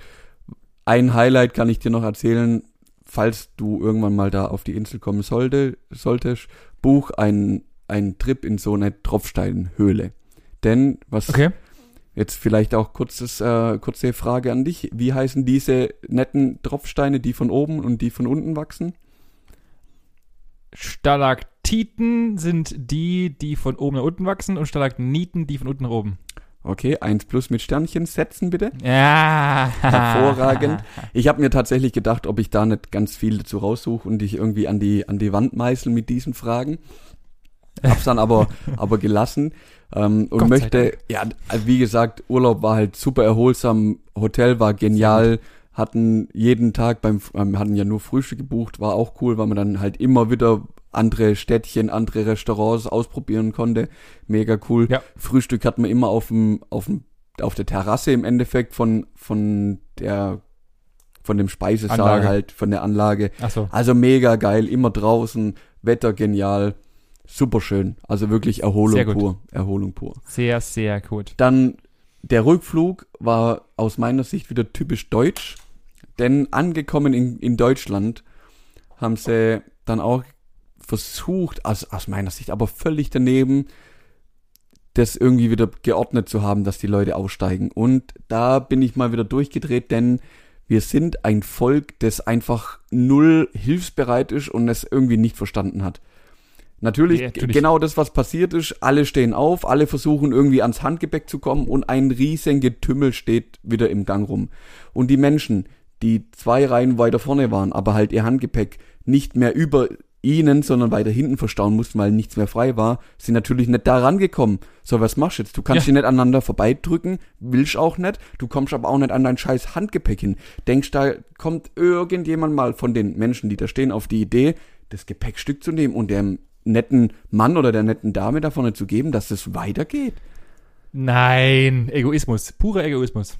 Ein Highlight kann ich dir noch erzählen, falls du irgendwann mal da auf die Insel kommen sollte, solltest, buch einen, einen Trip in so eine Tropfsteinhöhle. Denn, was Okay. Jetzt vielleicht auch kurzes, äh, kurze Frage an dich. Wie heißen diese netten Tropfsteine, die von oben und die von unten wachsen? Stalaktiten sind die, die von oben nach unten wachsen und Stalagniten, die von unten nach oben. Okay, eins plus mit Sternchen setzen bitte. Ja. Hervorragend. Ich habe mir tatsächlich gedacht, ob ich da nicht ganz viel dazu raussuche und dich irgendwie an die, an die Wand meißel mit diesen Fragen. Hab's dann aber, aber gelassen. Ähm, und Gott möchte, ja, wie gesagt, Urlaub war halt super erholsam, Hotel war genial, hatten jeden Tag beim, ähm, hatten ja nur Frühstück gebucht, war auch cool, weil man dann halt immer wieder andere Städtchen, andere Restaurants ausprobieren konnte. Mega cool. Ja. Frühstück hat man immer auf dem, auf dem, auf der Terrasse im Endeffekt von, von der, von dem Speisesaal Anlage. halt, von der Anlage. Ach so. Also mega geil, immer draußen, Wetter genial, super schön. Also wirklich Erholung pur, Erholung pur. Sehr, sehr gut. Dann der Rückflug war aus meiner Sicht wieder typisch deutsch, denn angekommen in, in Deutschland haben sie dann auch versucht, also aus meiner Sicht aber völlig daneben, das irgendwie wieder geordnet zu haben, dass die Leute aussteigen. Und da bin ich mal wieder durchgedreht, denn wir sind ein Volk, das einfach null hilfsbereit ist und es irgendwie nicht verstanden hat. Natürlich, Ja, natürlich. genau das, was passiert ist, alle stehen auf, alle versuchen irgendwie ans Handgepäck zu kommen und ein riesen Getümmel steht wieder im Gang rum. Und die Menschen, die zwei Reihen weiter vorne waren, aber halt ihr Handgepäck nicht mehr über ihnen, sondern weiter hinten verstauen mussten, weil nichts mehr frei war, sind natürlich nicht da rangekommen. So, was machst du jetzt? Du kannst Ja. die nicht aneinander vorbeidrücken, willst auch nicht, du kommst aber auch nicht an dein scheiß Handgepäck hin. Denkst, da kommt irgendjemand mal von den Menschen, die da stehen, auf die Idee, das Gepäckstück zu nehmen und dem netten Mann oder der netten Dame da vorne zu geben, dass es weitergeht. Nein, Egoismus, purer Egoismus.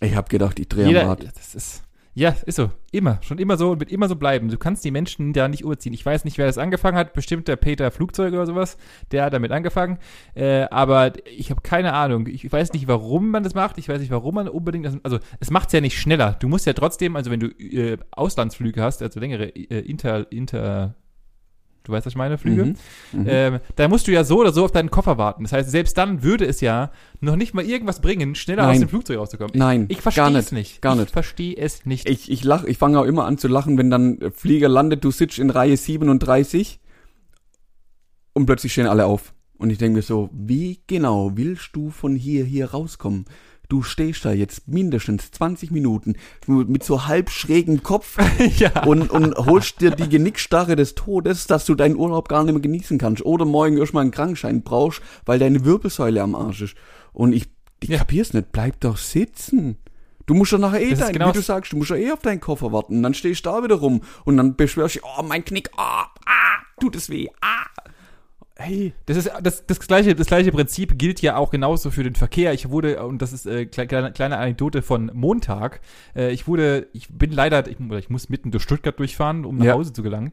Ich hab gedacht, ich drehe am Rad. das ist, ja, ist so. Immer. Schon immer so und wird immer so bleiben. Du kannst die Menschen da nicht überziehen. Ich weiß nicht, wer das angefangen hat. Bestimmt der Peter Flugzeug oder sowas. Der hat damit angefangen. Äh, aber ich habe keine Ahnung. Ich weiß nicht, warum man das macht. Ich weiß nicht, warum man unbedingt das. Also, es macht es ja nicht schneller. Du musst ja trotzdem, also wenn du äh, Auslandsflüge hast, also längere äh, Inter, Inter. Du weißt, was ich meine, Flüge? Mhm. Mhm. Ähm, da musst du ja so oder so auf deinen Koffer warten. Das heißt, selbst dann würde es ja noch nicht mal irgendwas bringen, schneller aus Nein. dem Flugzeug rauszukommen. Nein, Ich verstehe gar es nicht. gar Ich nicht. verstehe es nicht. Ich, ich lach, ich fange auch immer an zu lachen, wenn dann Flieger landet, du sitzt in Reihe 37 und plötzlich stehen alle auf. Und ich denke mir so, wie genau willst du von hier hier rauskommen? Du stehst da jetzt mindestens 20 Minuten mit so halb schrägem Kopf ja. und, und holst dir die Genickstarre des Todes, dass du deinen Urlaub gar nicht mehr genießen kannst. Oder morgen erstmal einen Krankenschein brauchst, weil deine Wirbelsäule am Arsch ist. Und ich, ich Ja. kapier's nicht. Bleib doch sitzen. Du musst doch nachher eh Das dein, genau wie du sagst, du musst ja eh auf deinen Koffer warten. Dann stehst du da wieder rum und dann beschwerst du oh, mein Knick, ah, ah, tut es weh, ah. Hey, Das ist das, das gleiche das gleiche Prinzip gilt ja auch genauso für den Verkehr. Ich wurde und das ist äh, kle- kleine, kleine Anekdote von Montag. Äh, ich wurde ich bin leider ich, oder ich muss mitten durch Stuttgart durchfahren, um nach Ja. Hause zu gelangen.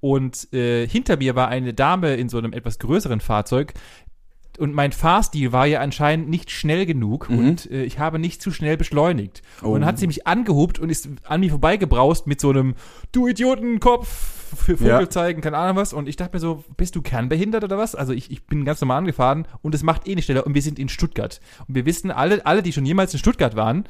Und äh, hinter mir war eine Dame in so einem etwas größeren Fahrzeug. und mein Fahrstil war ja anscheinend nicht schnell genug Mhm. und äh, ich habe nicht zu schnell beschleunigt. Oh. Und dann hat sie mich angehupt und ist an mir vorbeigebraust mit so einem Du Idiotenkopf für Vogel Ja. zeigen, keine Ahnung was. Und ich dachte mir so, bist du kernbehindert oder was? Also ich, ich bin ganz normal angefahren und es macht eh nicht schneller und wir sind in Stuttgart. Und wir wissen alle, alle, die schon jemals in Stuttgart waren,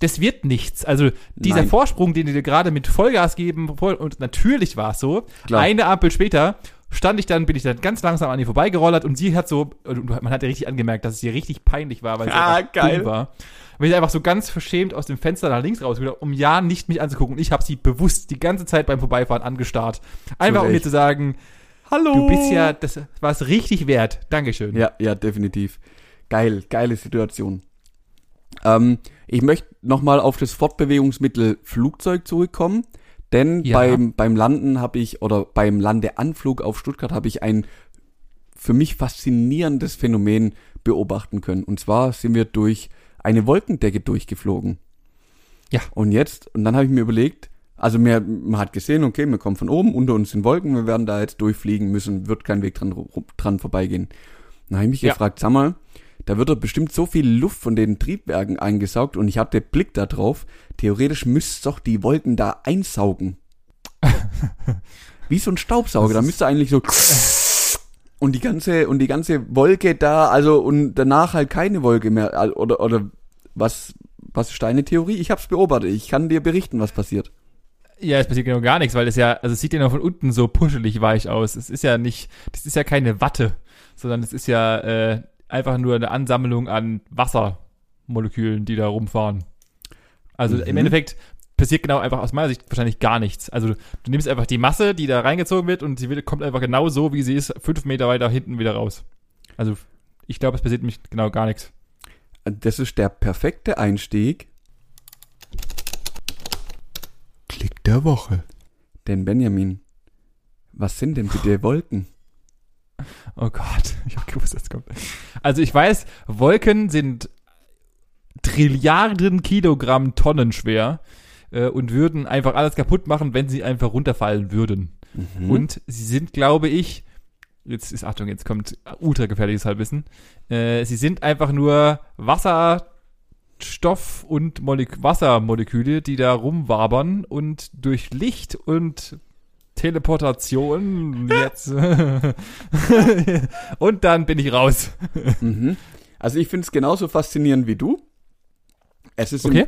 das wird nichts. Also dieser Nein. Vorsprung, den die dir gerade mit Vollgas geben, und natürlich war es so. Klar. Eine Ampel später stand ich dann, bin ich dann ganz langsam an ihr vorbeigerollert und sie hat so, und man hat ja richtig angemerkt, dass es ihr richtig peinlich war, weil sie Ah, geil. dumm war. Weil ich einfach so ganz verschämt aus dem Fenster nach links raus, um ja nicht mich anzugucken. Und ich habe sie bewusst die ganze Zeit beim Vorbeifahren angestarrt. Einfach um mir Recht. zu sagen, Hallo. du bist ja, das war es richtig wert. Dankeschön. Ja, ja, definitiv. Geil, geile Situation. Ähm, ich möchte nochmal auf das Fortbewegungsmittel Flugzeug zurückkommen, denn Ja. beim, beim Landen habe ich, oder beim Landeanflug auf Stuttgart habe ich ein für mich faszinierendes Phänomen beobachten können. Und zwar sind wir durch eine Wolkendecke durchgeflogen. Ja. Und jetzt, und dann habe ich mir überlegt, also mir, man hat gesehen, okay, wir kommen von oben, unter uns sind Wolken, wir werden da jetzt durchfliegen müssen, wird kein Weg dran, dran vorbeigehen. Dann habe ich mich Ja. gefragt, sag mal, da wird doch bestimmt so viel Luft von den Triebwerken eingesaugt und ich hatte Blick da drauf. Theoretisch müsste doch die Wolken da einsaugen. Wie so ein Staubsauger, da müsste eigentlich so und die ganze und die ganze Wolke da, also und danach halt keine Wolke mehr oder oder was was ist deine Theorie? Ich habe es beobachtet. Ich kann dir berichten, was passiert. Ja, es passiert genau gar nichts, weil es ja, also es sieht ja noch von unten so puschelig weich aus. Es ist ja nicht, das ist ja keine Watte, sondern es ist ja äh, einfach nur eine Ansammlung an Wassermolekülen, die da rumfahren. Also im Mhm. Endeffekt passiert genau einfach aus meiner Sicht wahrscheinlich gar nichts. Also du nimmst einfach die Masse, die da reingezogen wird und sie wird, kommt einfach genau so, wie sie ist, fünf Meter weiter hinten wieder raus. Also ich glaube, es passiert nämlich genau gar nichts. Das ist der perfekte Einstieg. Klick der Woche. Denn Benjamin, was sind denn bitte Wolken? Oh Gott, ich hab gewusst, das kommt. Also ich weiß, Wolken sind Trilliarden Kilogramm Tonnen schwer äh, und würden einfach alles kaputt machen, wenn sie einfach runterfallen würden. Mhm. Und sie sind, glaube ich, jetzt ist Achtung, jetzt kommt ultra gefährliches Halbwissen. Äh, sie sind einfach nur Wasserstoff und Molek Wassermoleküle, die da rumwabern und durch Licht und Teleportation jetzt und dann bin ich raus. Mhm. Also ich finde es genauso faszinierend wie du. Es ist, im- Okay.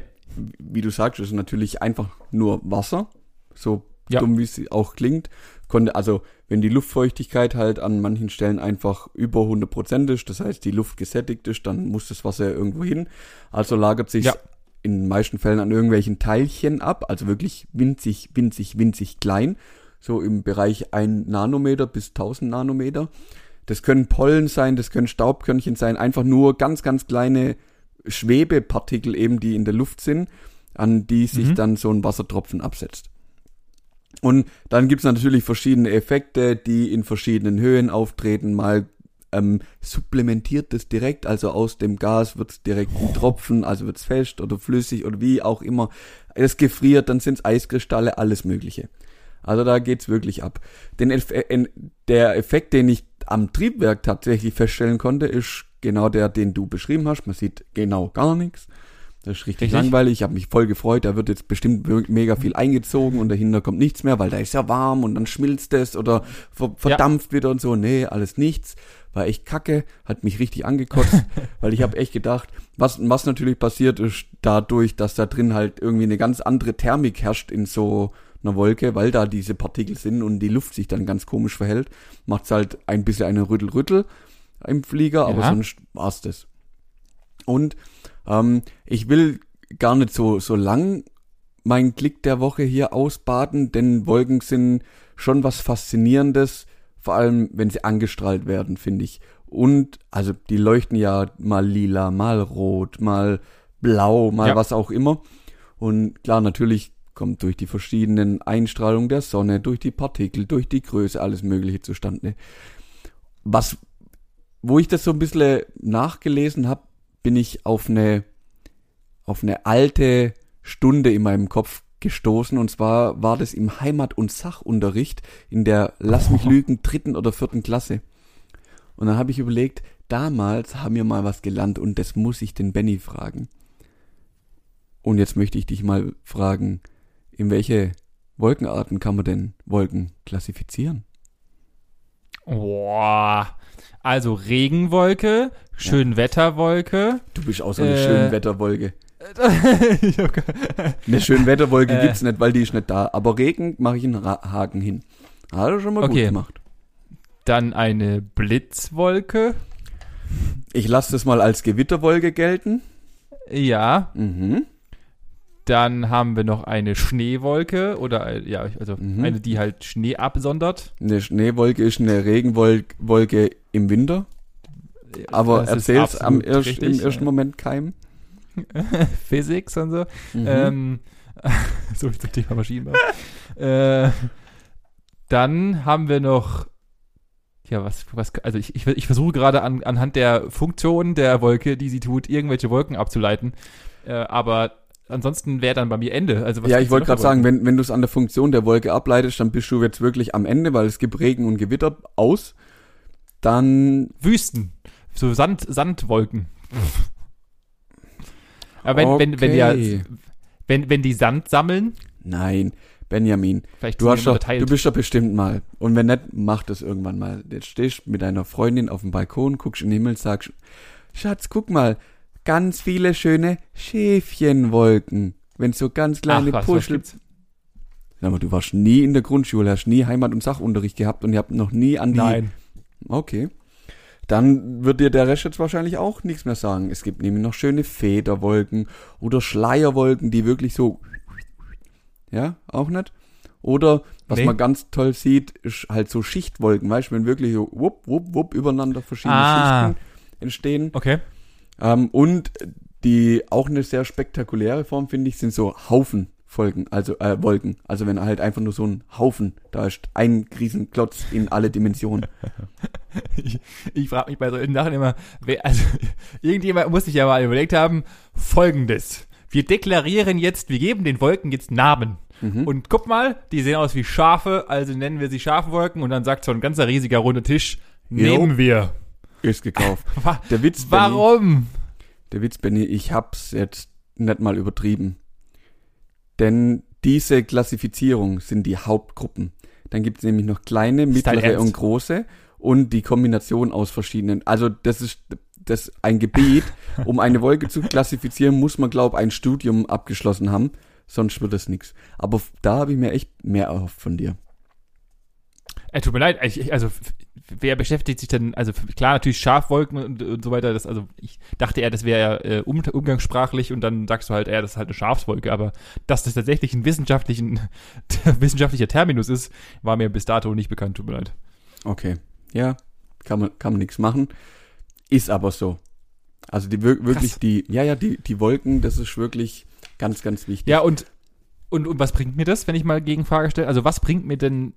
wie du sagst, es ist natürlich einfach nur Wasser. So Ja. dumm, wie es auch klingt. Konnte, also wenn die Luftfeuchtigkeit halt an manchen Stellen einfach über 100 Prozent ist, das heißt die Luft gesättigt ist, dann muss das Wasser irgendwo hin. Also lagert sich Ja. in den meisten Fällen an irgendwelchen Teilchen ab, also wirklich winzig, winzig, winzig klein. So im Bereich 1 Nanometer bis 1000 Nanometer. Das können Pollen sein, das können Staubkörnchen sein, einfach nur ganz, ganz kleine Schwebepartikel eben, die in der Luft sind, an die sich Mhm. dann so ein Wassertropfen absetzt. Und dann gibt's natürlich verschiedene Effekte, die in verschiedenen Höhen auftreten. Mal ähm, supplementiert das direkt, also aus dem Gas wird's direkt ein Tropfen, also wird's fest oder flüssig oder wie auch immer. Es gefriert, dann sind's Eiskristalle, alles Mögliche. Also da geht's wirklich ab. Den Eff äh, der Effekt, den ich am Triebwerk tatsächlich feststellen konnte, ist genau der, den du beschrieben hast. Man sieht genau gar nichts. Das ist richtig, Richtig. langweilig. Ich habe mich voll gefreut. Da wird jetzt bestimmt me- mega viel eingezogen und dahinter kommt nichts mehr, weil da ist ja warm und dann schmilzt es oder ver verdampft wieder und so. Nee, alles nichts. War echt kacke, hat mich richtig angekotzt, weil ich habe echt gedacht, was, was natürlich passiert ist dadurch, dass da drin halt irgendwie eine ganz andere Thermik herrscht in so einer Wolke, weil da diese Partikel sind und die Luft sich dann ganz komisch verhält, macht's halt ein bisschen einen Rüttel-Rüttel im Flieger, aber Ja. sonst war's das. Und ähm, ich will gar nicht so, so lang meinen Klick der Woche hier ausbaden, denn Wolken sind schon was Faszinierendes, vor allem wenn sie angestrahlt werden, finde ich. Und, also die leuchten ja mal lila, mal rot, mal blau, mal Ja. was auch immer. Und klar, natürlich kommt durch die verschiedenen Einstrahlungen der Sonne, durch die Partikel, durch die Größe, alles Mögliche zustande. Was, wo ich das so ein bisschen nachgelesen habe, bin ich auf eine, auf eine alte Stunde in meinem Kopf gestoßen. Und zwar war das im Heimat- und Sachunterricht in der, lass mich lügen, dritten oder vierten Klasse. Und dann habe ich überlegt, damals haben wir mal was gelernt und das muss ich den Benny fragen. Und jetzt möchte ich dich mal fragen, in welche Wolkenarten kann man denn Wolken klassifizieren? Boah. Also Regenwolke, Schönwetterwolke. Du bist auch so eine Äh. Schönwetterwolke. Eine Schönwetterwolke Äh. gibt's nicht, weil die ist nicht da. Aber Regen mache ich einen Ra Haken hin. Hat er schon mal Okay. gut gemacht. Dann eine Blitzwolke. Ich lasse das mal als Gewitterwolke gelten. Ja. Mhm. Dann haben wir noch eine Schneewolke oder äh, ja, also Mhm. eine, die halt Schnee absondert. Eine Schneewolke ist eine Regenwolke im Winter. Aber Das ist erzähl's am erst, richtig. im ersten Moment keinem. Physics und so. Mhm. Ähm, so viel zum Thema Maschinenbau. äh, dann haben wir noch, ja, was, was, also ich, ich, ich versuche gerade an, anhand der Funktion der Wolke, die sie tut, irgendwelche Wolken abzuleiten. Äh, aber ansonsten wäre dann bei mir Ende. Also was ja, ich wollte gerade sagen, wenn, wenn du es an der Funktion der Wolke ableitest, dann bist du jetzt wirklich am Ende, weil es gibt Regen und Gewitter aus. Dann, Wüsten. So Sand, Sandwolken. Aber wenn, wenn, wenn, Okay. die, wenn, wenn die Sand sammeln, nein, Benjamin, vielleicht du hast doch, du bist doch bestimmt mal. Und wenn nicht, mach das irgendwann mal. Jetzt stehst mit deiner Freundin auf dem Balkon, guckst in den Himmel, sagst, Schatz, guck mal, ganz viele schöne Schäfchenwolken. Wenn so ganz kleine Ach, was, was Puschel? Sag mal, du warst nie in der Grundschule, hast nie Heimat- und Sachunterricht gehabt und ihr habt noch nie an die. Nein. Okay. Dann wird dir der Rest jetzt wahrscheinlich auch nichts mehr sagen. Es gibt nämlich noch schöne Federwolken oder Schleierwolken, die wirklich so. Ja, auch nicht. Oder, was Nee. man ganz toll sieht, ist halt so Schichtwolken, weißt du, wenn wirklich so wupp, wupp, wupp übereinander verschiedene Ah. Schichten entstehen. Okay. Ähm, und die auch eine sehr spektakuläre Form, finde ich, sind so Haufenfolgen, also äh, Wolken. Also wenn halt einfach nur so ein Haufen da ist, ein Riesenklotz in alle Dimensionen. Ich, ich frage mich bei solchen Sachen immer, wer, also irgendjemand muss sich ja mal überlegt haben, folgendes. Wir deklarieren jetzt, wir geben den Wolken jetzt Namen. Mhm. Und guck mal, die sehen aus wie Schafe, also nennen wir sie Schafwolken und dann sagt so ein ganzer riesiger runder Tisch, nehmen wir. Ist gekauft. Der Witz, Benny, warum? der Witz, Benny, ich hab's jetzt nicht mal übertrieben. Denn diese Klassifizierung sind die Hauptgruppen. Dann gibt's nämlich noch kleine, mittlere und große und die Kombination aus verschiedenen. Also das ist das ein Gebiet, um eine Wolke zu klassifizieren, muss man glaube ein Studium abgeschlossen haben, sonst wird es nix. Aber da habe ich mir echt mehr erhofft von dir. Äh, tut mir leid, ich, ich- also wer beschäftigt sich denn, also klar natürlich Schafwolken und, und so weiter, das, also ich dachte eher, das wäre ja äh, um, umgangssprachlich und dann sagst du halt eher, das ist halt eine Schafswolke, aber dass das tatsächlich ein wissenschaftlichen, wissenschaftlicher Terminus ist, war mir bis dato nicht bekannt, tut mir leid. Okay. Ja, kann man, kann man nichts machen. Ist aber so. Also die wir- wirklich Krass. die, ja, ja, die, die Wolken, das ist wirklich ganz, ganz wichtig. Ja, und, und, und was bringt mir das, wenn ich mal Gegenfrage stelle? Also was bringt mir denn,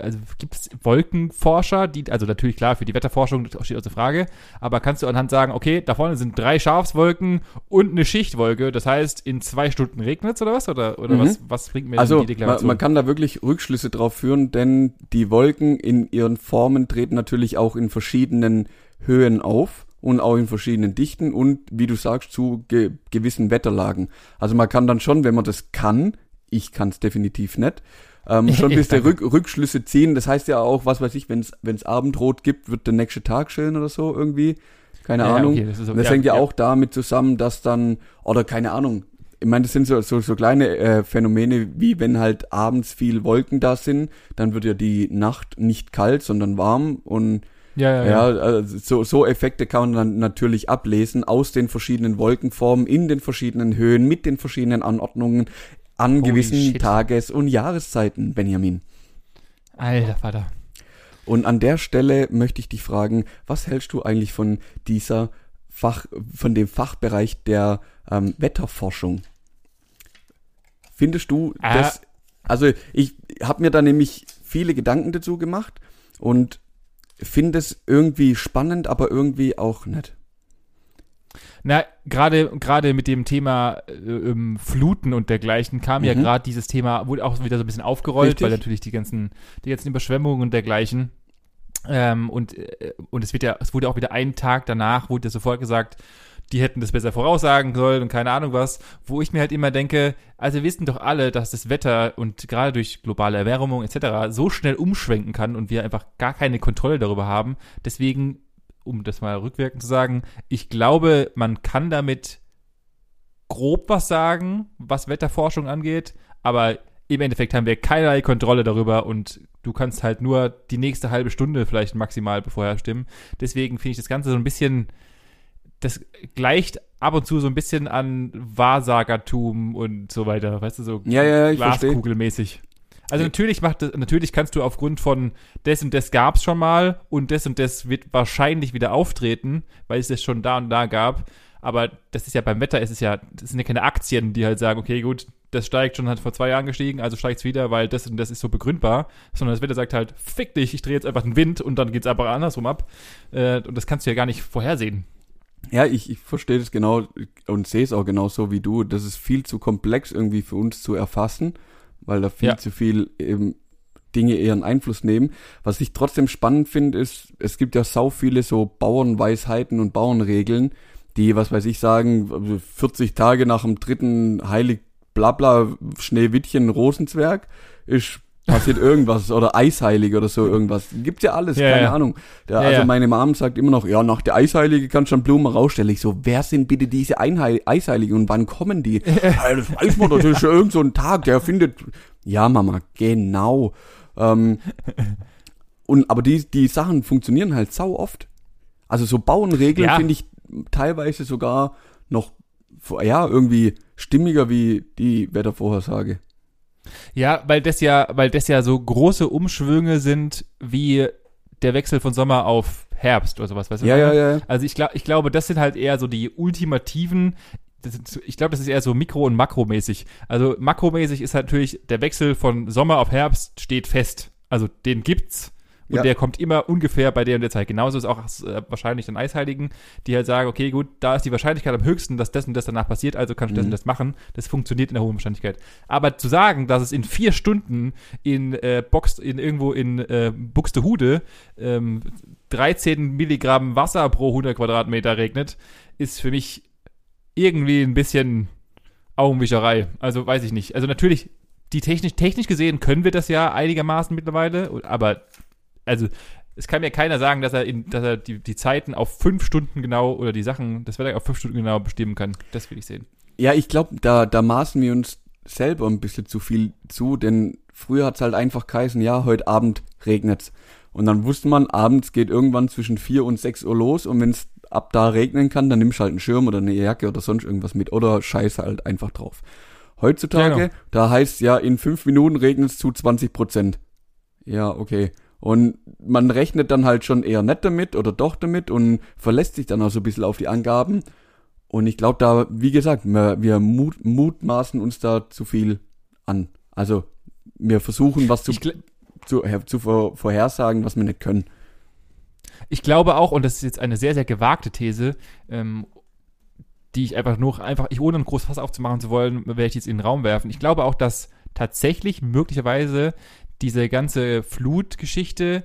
also gibt es Wolkenforscher, die, also natürlich klar, für die Wetterforschung das steht außer Frage, aber kannst du anhand sagen, okay, da vorne sind drei Schafswolken und eine Schichtwolke, das heißt, in zwei Stunden regnet es oder was? Oder, oder Mhm. was, was bringt mir Also die man, Deklaration? man kann da wirklich Rückschlüsse drauf führen, denn die Wolken in ihren Formen treten natürlich auch in verschiedenen Höhen auf und auch in verschiedenen Dichten und wie du sagst zu ge gewissen Wetterlagen. Also man kann dann schon, wenn man das kann, ich kann es definitiv nicht, ähm, schon ein bisschen Rück Rückschlüsse ziehen. Das heißt ja auch, was weiß ich, wenn es Abendrot gibt, wird der nächste Tag schön oder so irgendwie. Keine Ja, Ahnung. okay, das Und das ja, hängt ja, ja. auch damit zusammen, dass dann, oder keine Ahnung, ich meine, das sind so, so, so kleine äh, Phänomene, wie wenn halt abends viel Wolken da sind, dann wird ja die Nacht nicht kalt, sondern warm und ja, ja, ja, ja. also so, so Effekte kann man dann natürlich ablesen aus den verschiedenen Wolkenformen, in den verschiedenen Höhen, mit den verschiedenen Anordnungen an Holy gewissen shit. Tages- und Jahreszeiten, Benjamin. Alter Vater. Und an der Stelle möchte ich dich fragen, was hältst du eigentlich von dieser Fach, von dem Fachbereich der ähm, Wetterforschung? Findest du Ah. das? Also ich habe mir da nämlich viele Gedanken dazu gemacht und finde es irgendwie spannend, aber irgendwie auch nicht. Na, gerade gerade mit dem Thema äh, ähm, Fluten und dergleichen kam ja Mhm. gerade dieses Thema, wurde auch wieder so ein bisschen aufgerollt, Richtig. weil natürlich die ganzen, die ganzen Überschwemmungen und dergleichen Ähm, und, äh, und es wird ja, es wurde auch wieder einen Tag danach, wurde ja sofort gesagt, die hätten das besser voraussagen sollen und keine Ahnung was, wo ich mir halt immer denke, also wir wissen doch alle, dass das Wetter und gerade durch globale Erwärmung etc. so schnell umschwenken kann und wir einfach gar keine Kontrolle darüber haben. Deswegen, um das mal rückwirkend zu sagen, ich glaube, man kann damit grob was sagen, was Wetterforschung angeht, aber im Endeffekt haben wir keinerlei Kontrolle darüber und du kannst halt nur die nächste halbe Stunde vielleicht maximal bevorher stimmen. Deswegen finde ich das Ganze so ein bisschen, das gleicht ab und zu so ein bisschen an Wahrsagertum und so weiter, weißt du, so Ja, ja, ich Glaskugelmäßig. Also natürlich macht das, natürlich kannst du aufgrund von des und des gab's schon mal und des und des wird wahrscheinlich wieder auftreten, weil es das schon da und da gab. Aber das ist ja beim Wetter, ist es ja, das sind ja keine Aktien, die halt sagen, okay, gut, das steigt schon, hat vor zwei Jahren gestiegen, also steigt es wieder, weil das und das ist so begründbar, sondern das Wetter sagt halt, fick dich, ich drehe jetzt einfach den Wind und dann geht's aber andersrum ab. Äh, und das kannst du ja gar nicht vorhersehen. Ja, ich, ich verstehe das genau und sehe es auch genau so wie du. Das ist viel zu komplex irgendwie für uns zu erfassen, weil da viel Ja. zu viel eben Dinge einen Einfluss nehmen. Was ich trotzdem spannend finde, ist, es gibt ja sau viele so Bauernweisheiten und Bauernregeln, die, was weiß ich, sagen, 40 Tage nach dem dritten Heilig Blabla Schneewittchen Rosenzwerg ist passiert irgendwas oder Eisheilige oder so irgendwas. Gibt's ja alles, Ja, keine ja. Ahnung. Der, Ja, also ja. meine Mom sagt immer noch, ja, nach der Eisheilige kannst du schon Blumen rausstellen. Ich so, wer sind bitte diese Einheil Eisheiligen und wann kommen die? ja, das weiß man, das ist schon irgend so ein Tag, der findet. Ja, Mama, genau. Ähm, und aber die, die Sachen funktionieren halt sau oft. Also so Bauernregeln Ja. finde ich teilweise sogar noch ja, irgendwie stimmiger wie die Wettervorhersage. Ja, weil das ja, weil das ja so große Umschwünge sind wie der Wechsel von Sommer auf Herbst oder sowas, weißt du? Ja, ja, ja. Also ich glaube, ich glaube, das sind halt eher so die ultimativen. Das ich glaube, das ist eher so mikro- und makromäßig. Also makromäßig ist halt natürlich der Wechsel von Sommer auf Herbst steht fest. Also den gibt's. Und Ja. der kommt immer ungefähr bei der und der Zeit. Genauso ist auch äh, wahrscheinlich dann Eisheiligen, die halt sagen, okay, gut, da ist die Wahrscheinlichkeit am höchsten, dass das und das danach passiert, also kannst du das Mhm. und das machen. Das funktioniert in der hohen Wahrscheinlichkeit. Aber zu sagen, dass es in vier Stunden in äh, Box, in irgendwo in äh, Buxtehude ähm, 13 Milligramm Wasser pro 100 Quadratmeter regnet, ist für mich irgendwie ein bisschen Augenwischerei. Also weiß ich nicht. Also natürlich, die technisch, technisch gesehen können wir das ja einigermaßen mittlerweile, aber also es kann mir keiner sagen, dass er, in, dass er die, die Zeiten auf fünf Stunden genau oder die Sachen, das Wetter auf fünf Stunden genau bestimmen kann. Das will ich sehen. Ja, ich glaube, da, da maßen wir uns selber ein bisschen zu viel zu, denn früher hat's halt einfach geheißen, ja, heute Abend regnet's. Und dann wusste man, abends geht irgendwann zwischen 4 und 6 Uhr los und wenn's ab da regnen kann, dann nimmst du halt einen Schirm oder eine Jacke oder sonst irgendwas mit oder scheiße halt einfach drauf. Heutzutage, Ja, genau. da heißt ja, in fünf Minuten regnet's zu 20 Prozent. Ja, okay. Und man rechnet dann halt schon eher nicht damit oder doch damit und verlässt sich dann auch so ein bisschen auf die Angaben. Und ich glaube da, wie gesagt, wir, wir mut, mutmaßen uns da zu viel an. Also wir versuchen was zu, zu, her- zu vor, vorhersagen, was wir nicht können. ich glaube auch, und das ist jetzt eine sehr, sehr gewagte These, ähm, die ich einfach nur, einfach, ich ohne einen großen Fass aufzumachen zu wollen, werde ich jetzt in den Raum werfen. Ich glaube auch, dass tatsächlich möglicherweise diese ganze Flutgeschichte,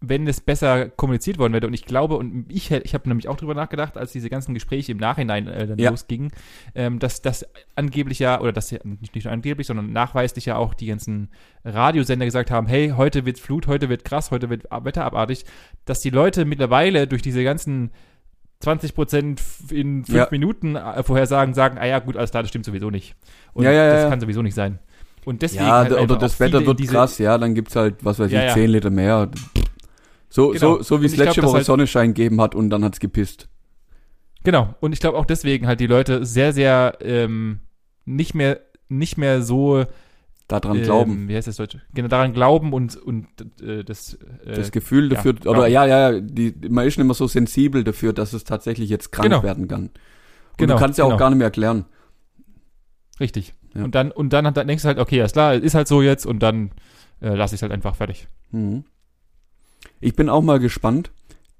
wenn es besser kommuniziert worden wäre, und ich glaube, und ich, ich habe nämlich auch drüber nachgedacht, als diese ganzen Gespräche im Nachhinein äh, dann Ja. losgingen, ähm, dass das angeblich ja, oder dass nicht, nur angeblich, sondern nachweislich ja auch die ganzen Radiosender gesagt haben, hey, heute wird Flut, heute wird krass, heute wird Wetter abartig, dass die Leute mittlerweile durch diese ganzen 20 Prozent in fünf Ja. Minuten äh, Vorhersagen sagen, ah ja, gut, alles klar, das stimmt sowieso nicht. Und Ja, ja, das kann sowieso nicht sein. Und deswegen ja, halt oder das Wetter wird krass, ja, dann gibt's halt, was weiß Ja, ich, ja. 10 Liter mehr. So, Genau. so, so wie es glaub, letzte dass Woche halt- Sonnenschein gegeben hat und dann hat's gepisst. Genau. Und ich glaube auch deswegen halt die Leute sehr, sehr ähm, nicht mehr nicht mehr so Daran ähm, glauben. Wie heißt das Deutsch? Genau, daran glauben und und äh, das äh, Das Gefühl ja, dafür, glauben. oder ja, ja, die, man ist nicht mehr so sensibel dafür, dass es tatsächlich jetzt krank Genau. werden kann. Und Genau, du kannst ja auch genau. gar nicht mehr erklären. richtig. Ja. Und dann und dann, dann denkst du halt, okay, ist klar, ist halt so jetzt und dann äh, lasse ich es halt einfach fertig. Mhm. Ich bin auch mal gespannt,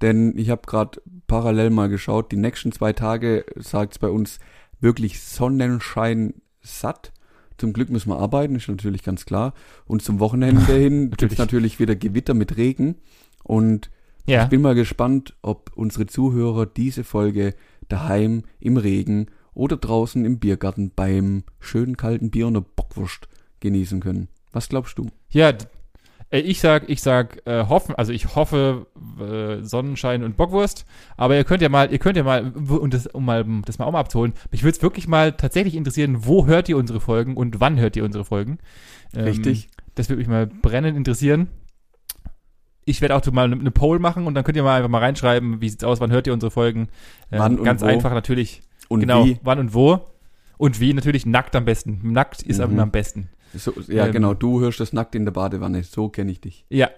denn ich habe gerade parallel mal geschaut, die nächsten zwei Tage sagt's bei uns wirklich Sonnenschein satt. Zum Glück müssen wir arbeiten, ist natürlich ganz klar. Und zum Wochenende hin gibt's Natürlich. natürlich wieder Gewitter mit Regen. Und Ja. ich bin mal gespannt, ob unsere Zuhörer diese Folge daheim im Regen oder draußen im Biergarten beim schönen kalten Bier und einer Bockwurst genießen können. Was glaubst du? Ja, äh, ich sag, ich sag, äh, hoffen, also ich hoffe äh, Sonnenschein und Bockwurst, aber ihr könnt ja mal, ihr könnt ja mal, und das, um mal das mal auch mal abzuholen, mich würde es wirklich mal tatsächlich interessieren, wo hört ihr unsere Folgen und wann hört ihr unsere Folgen? Ähm, Richtig? Das würde mich mal brennend interessieren. Ich werde auch mal eine, eine Poll machen und dann könnt ihr mal einfach mal reinschreiben, wie sieht's aus, wann hört ihr unsere Folgen? Ähm, Wann und ganz wo? einfach natürlich. Und genau, wie? wann und wo. Und wie, natürlich nackt am besten. Nackt ist Mhm. am besten. So, ja, Ähm, genau. Du hörst das nackt in der Badewanne. So kenne ich dich. Ja.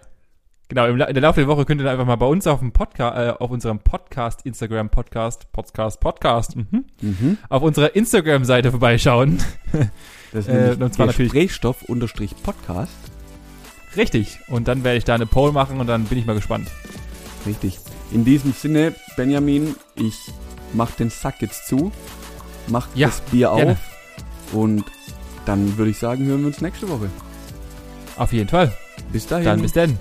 Genau, im, in der Laufe der Woche könnt ihr dann einfach mal bei uns auf dem Podcast, äh, auf unserem Podcast, Instagram Podcast, Podcast, Podcast, mhm, Mhm. auf unserer Instagram-Seite vorbeischauen. Das ist Äh, und zwar natürlich- Gesprächsstoff unterstrich Podcast. Richtig. Und dann werde ich da eine Poll machen und dann bin ich mal gespannt. Richtig. In diesem Sinne, Benjamin, ich mach den Sack jetzt zu, mach Ja, das Bier gerne. auf und dann würde ich sagen, hören wir uns nächste Woche. Auf jeden Fall. Bis dahin. Dann bis dann.